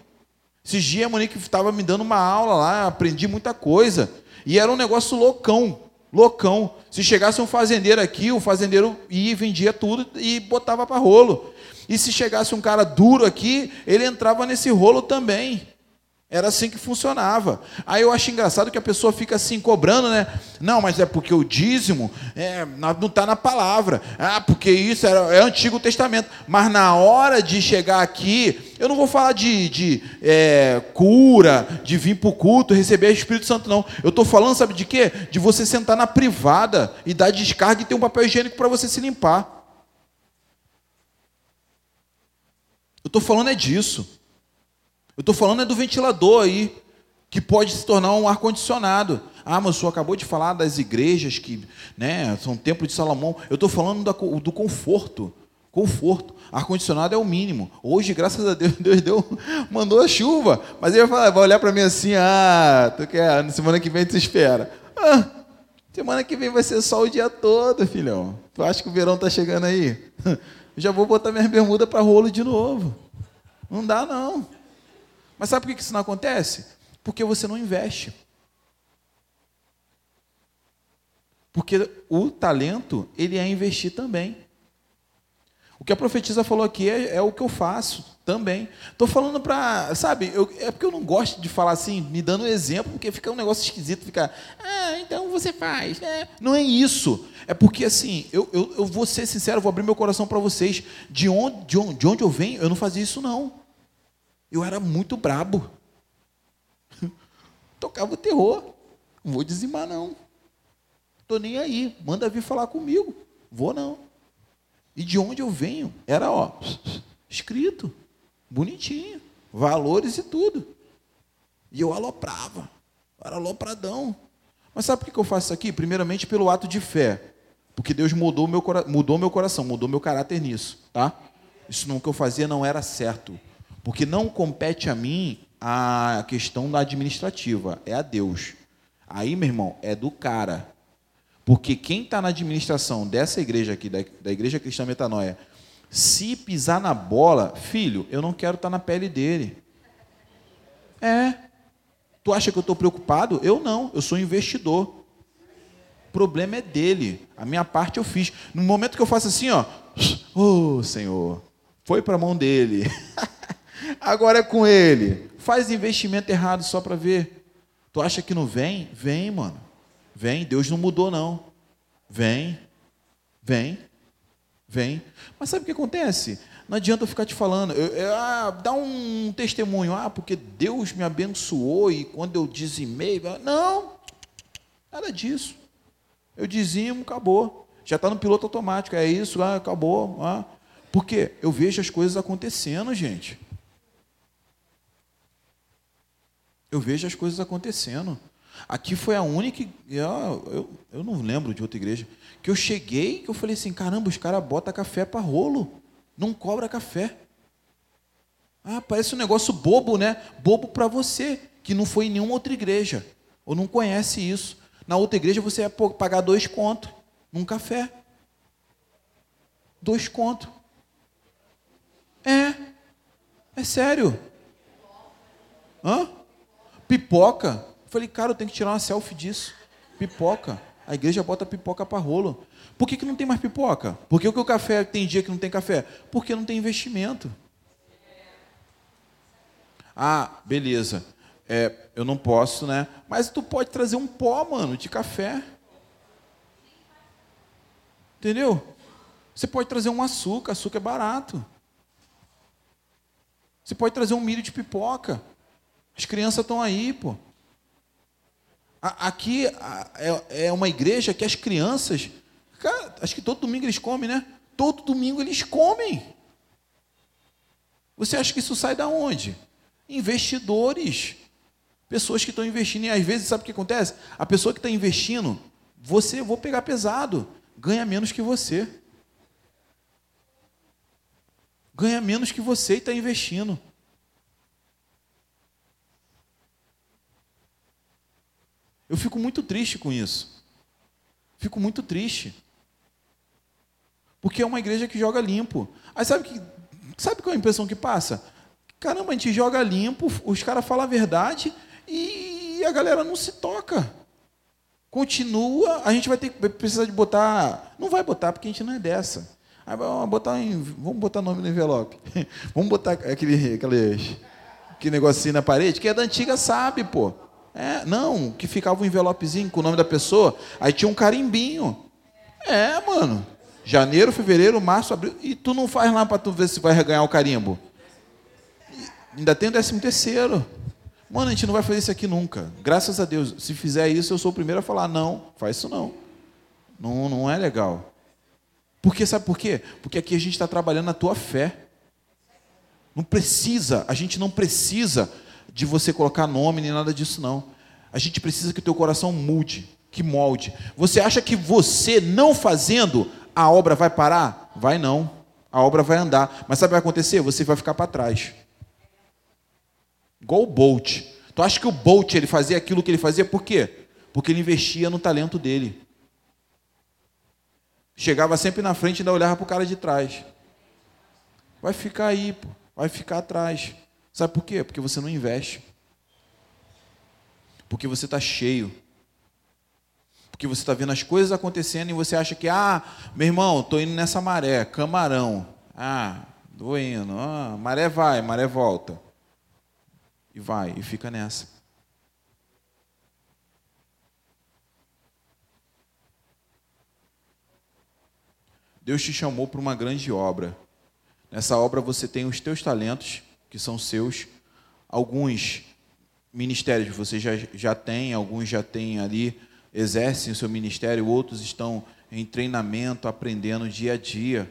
Esses dias a Monique estava me dando uma aula lá, aprendi muita coisa. E era um negócio loucão, loucão. Se chegasse um fazendeiro aqui, o fazendeiro ia e vendia tudo e botava para rolo. E se chegasse um cara duro aqui, ele entrava nesse rolo também. Era assim que funcionava. Aí eu acho engraçado que a pessoa fica assim cobrando, né? Não, mas é porque o dízimo é, não está na palavra. Ah, porque isso era, é Antigo Testamento. Mas na hora de chegar aqui, eu não vou falar de, de é, cura, de vir para o culto, receber o Espírito Santo, não. Eu estou falando, sabe de quê? De você sentar na privada e dar descarga e ter um papel higiênico para você se limpar. Eu estou falando é disso. Eu estou falando é do ventilador aí, que pode se tornar um ar-condicionado. Ah, mas o senhor acabou de falar das igrejas que né, são templo de Salomão. Eu estou falando do conforto. Conforto. Ar-condicionado é o mínimo. Hoje, graças a Deus, <laughs> Deus deu, mandou a chuva. Mas ele vai, falar, vai olhar para mim assim: ah, tu quer, na semana que vem tu espera. Ah, semana que vem vai ser só o dia todo, filhão. Tu acha que o verão está chegando aí? <laughs> Eu já vou botar minhas bermudas para rolo de novo. Não dá, não. Mas sabe por que isso não acontece? Porque você não investe. Porque o talento, ele é investir também. O que a profetisa falou aqui é, é o que eu faço também. Estou falando para, sabe, eu, é porque eu não gosto de falar assim, me dando exemplo, porque fica um negócio esquisito, fica, ah, então você faz. É, não é isso. É porque assim, eu, eu, eu vou ser sincero, vou abrir meu coração para vocês. De onde, de, onde, de onde eu venho, eu não fazia isso não. Eu era muito brabo. <laughs> Tocava o terror. Não vou dizimar, não. Estou nem aí. Manda vir falar comigo. Vou não. E de onde eu venho? Era, ó, <sniffs> escrito. Bonitinho. Valores e tudo. E eu aloprava. Era alopradão. Mas sabe por que eu faço isso aqui? Primeiramente pelo ato de fé. Porque Deus mudou meu, mudou meu coração, mudou meu caráter nisso. Tá? Isso não que eu fazia não era certo. Porque não compete a mim a questão da administrativa, é a Deus. Aí, meu irmão, é do cara. Porque quem está na administração dessa igreja aqui, da, da Igreja Cristã Metanoia, se pisar na bola, filho, eu não quero estar tá na pele dele. É. Tu acha que eu estou preocupado? Eu não, eu sou investidor. O problema é dele. A minha parte eu fiz. No momento que eu faço assim, ó, oh, Senhor, foi para a mão dele. <laughs> Agora é com ele. Faz investimento errado só para ver. Tu acha que não vem? Vem, mano. Vem. Deus não mudou, não. Vem. Vem. Vem. Mas sabe o que acontece? Não adianta eu ficar te falando. Eu, eu, ah, dá um testemunho. Ah, porque Deus me abençoou e quando eu dizimei. Não. Nada disso. Eu dizimo, acabou. Já está no piloto automático. É isso, ah, acabou. Ah. Porque eu vejo as coisas acontecendo, gente. Eu vejo as coisas acontecendo. Aqui foi a única. Eu, eu, não lembro de outra igreja. Que eu cheguei que eu falei assim: caramba, os caras botam café para rolo. Não cobra café. Ah, parece um negócio bobo, né? Bobo para você, que não foi em nenhuma outra igreja. Ou não conhece isso. Na outra igreja você ia pagar dois contos num café. Dois contos. É. É sério. Hã? Pipoca. Eu falei, cara, eu tenho que tirar uma selfie disso. Pipoca. A igreja bota pipoca para rolo. Por que, que não tem mais pipoca? Por que o café tem dia que não tem café? Porque não tem investimento. Ah, beleza. É, eu não posso, né? Mas tu pode trazer um pó, mano, de café. Entendeu? Você pode trazer um açúcar, açúcar é barato. Você pode trazer um milho de pipoca. As crianças estão aí, pô. Aqui é, é uma igreja que as crianças, cara, acho que todo domingo eles comem, né? Todo domingo eles comem. Você acha que isso sai da onde? Investidores. Pessoas que estão investindo. E às vezes, sabe o que acontece? A pessoa que está investindo, você, vou pegar pesado, ganha menos que você. ganha menos que você e está investindo. Eu fico muito triste com isso. Fico muito triste. Porque é uma igreja que joga limpo. Aí sabe que sabe qual é a impressão que passa? Caramba, a gente joga limpo, os caras falam a verdade e a galera não se toca. Continua, a gente vai ter que precisar de botar, não vai botar porque a gente não é dessa. Aí vamos botar, em, vamos botar nome no envelope. <laughs> vamos botar aquele, aquele, aquele negocinho na parede, que é da antiga, sabe, pô. É, não, que ficava um envelopezinho com o nome da pessoa, aí tinha um carimbinho. É, mano. Janeiro, fevereiro, março, abril. E tu não faz lá para tu ver se vai ganhar o carimbo. E ainda tem o décimo terceiro. Mano, a gente não vai fazer isso aqui nunca. Graças a Deus. Se fizer isso, eu sou o primeiro a falar, não, faz isso não. Não, não é legal. Porque sabe por quê? Porque aqui a gente está trabalhando na tua fé. Não precisa, a gente não precisa de você colocar nome nem nada disso, não. A gente precisa que o teu coração mude, que molde. Você acha que você não fazendo, a obra vai parar? Vai não. A obra vai andar. Mas sabe o que vai acontecer? Você vai ficar para trás. Igual o Bolt. Tu acha que o Bolt ele fazia aquilo que ele fazia por quê? Porque ele investia no talento dele. Chegava sempre na frente e ainda olhava para o cara de trás. Vai ficar aí, pô. vai ficar atrás. Sabe por quê? Porque você não investe. Porque você está cheio. Porque você está vendo as coisas acontecendo e você acha que, ah, meu irmão, estou indo nessa maré, camarão. Ah, estou indo. Ah, maré vai, maré volta. E vai, e fica nessa. Deus te chamou para uma grande obra. Nessa obra você tem os teus talentos, que são seus. Alguns ministérios você já, já tem, alguns já têm ali, exercem o seu ministério, outros estão em treinamento, aprendendo dia a dia.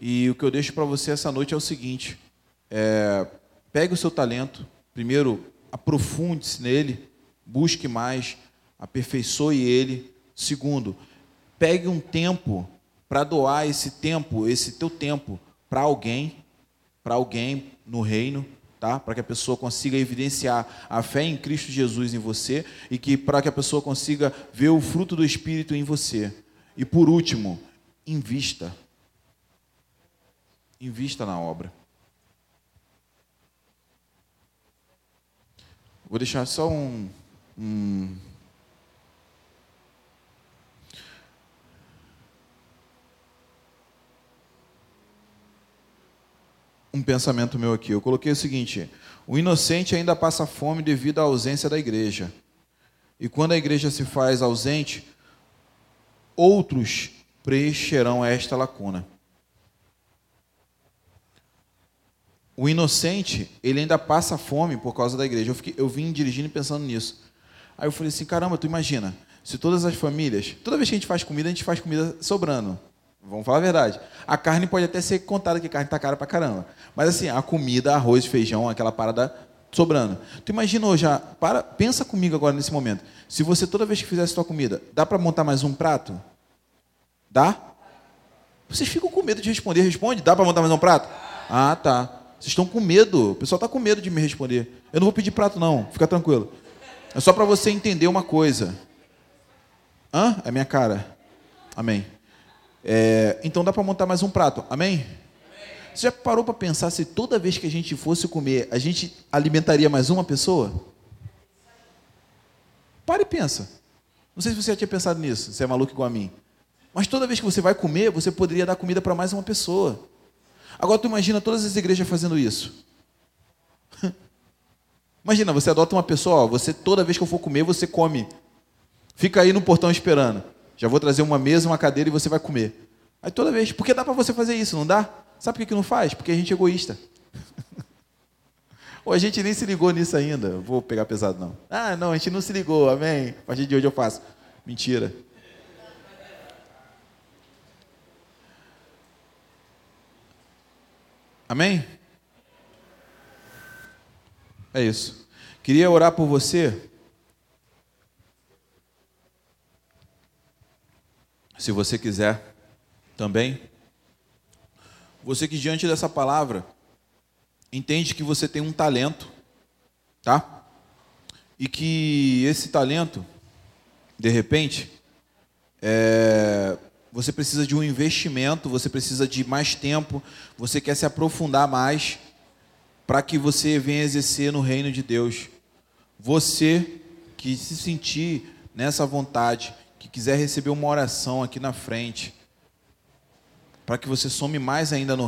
E o que eu deixo para você essa noite é o seguinte: é, pegue o seu talento, primeiro aprofunde-se nele, busque mais, aperfeiçoe ele. Segundo, Pegue um tempo para doar esse tempo, esse teu tempo, para alguém, para alguém no reino, tá? Para que a pessoa consiga evidenciar a fé em Cristo Jesus em você e que para que a pessoa consiga ver o fruto do Espírito em você. E por último, invista. Invista na obra. Vou deixar só um, um um pensamento meu aqui. Eu coloquei o seguinte: o inocente ainda passa fome devido à ausência da igreja. E quando a igreja se faz ausente, outros preencherão esta lacuna. O inocente, ele ainda passa fome por causa da igreja. Eu, fiquei, eu vim dirigindo e pensando nisso. Aí eu falei assim: caramba, tu imagina, se todas as famílias, toda vez que a gente faz comida, a gente faz comida sobrando. Vamos falar a verdade. A carne pode até ser contada que a carne está cara pra caramba. Mas assim, a comida, arroz, feijão, aquela parada sobrando. Tu imagina hoje, para, pensa comigo agora nesse momento. Se você toda vez que fizesse sua comida, dá para montar mais um prato? Dá? Vocês ficam com medo de responder. Responde, dá para montar mais um prato? Ah, tá. Vocês estão com medo. O pessoal está com medo de me responder. Eu não vou pedir prato, não. Fica tranquilo. É só para você entender uma coisa. Hã? É minha cara. Amém. É, então dá para montar mais um prato. Amém? Amém. Você já parou para pensar se toda vez que a gente fosse comer, a gente alimentaria mais uma pessoa? Para e pensa. Não sei se você já tinha pensado nisso, você é maluco igual a mim. Mas toda vez que você vai comer, você poderia dar comida para mais uma pessoa. Agora tu imagina todas as igrejas fazendo isso. <laughs> Imagina, você adota uma pessoa, ó, você toda vez que eu for comer, você come. Fica aí no portão esperando. Já vou trazer uma mesa, uma cadeira e você vai comer. Aí toda vez, porque dá para você fazer isso, não dá? Sabe por que, não faz? Porque a gente é egoísta. <laughs> Ou a gente nem se ligou nisso ainda. Vou pegar pesado, não. Ah, não, a gente não se ligou, amém. A partir de hoje eu faço. Mentira. Amém? É isso. Queria orar por você. Se você quiser também. Você que diante dessa palavra entende que você tem um talento, tá? E que esse talento, de repente, é, você precisa de um investimento, você precisa de mais tempo, você quer se aprofundar mais para que você venha exercer no reino de Deus. Você que se sentir nessa vontade, que quiser receber uma oração aqui na frente, para que você some mais ainda no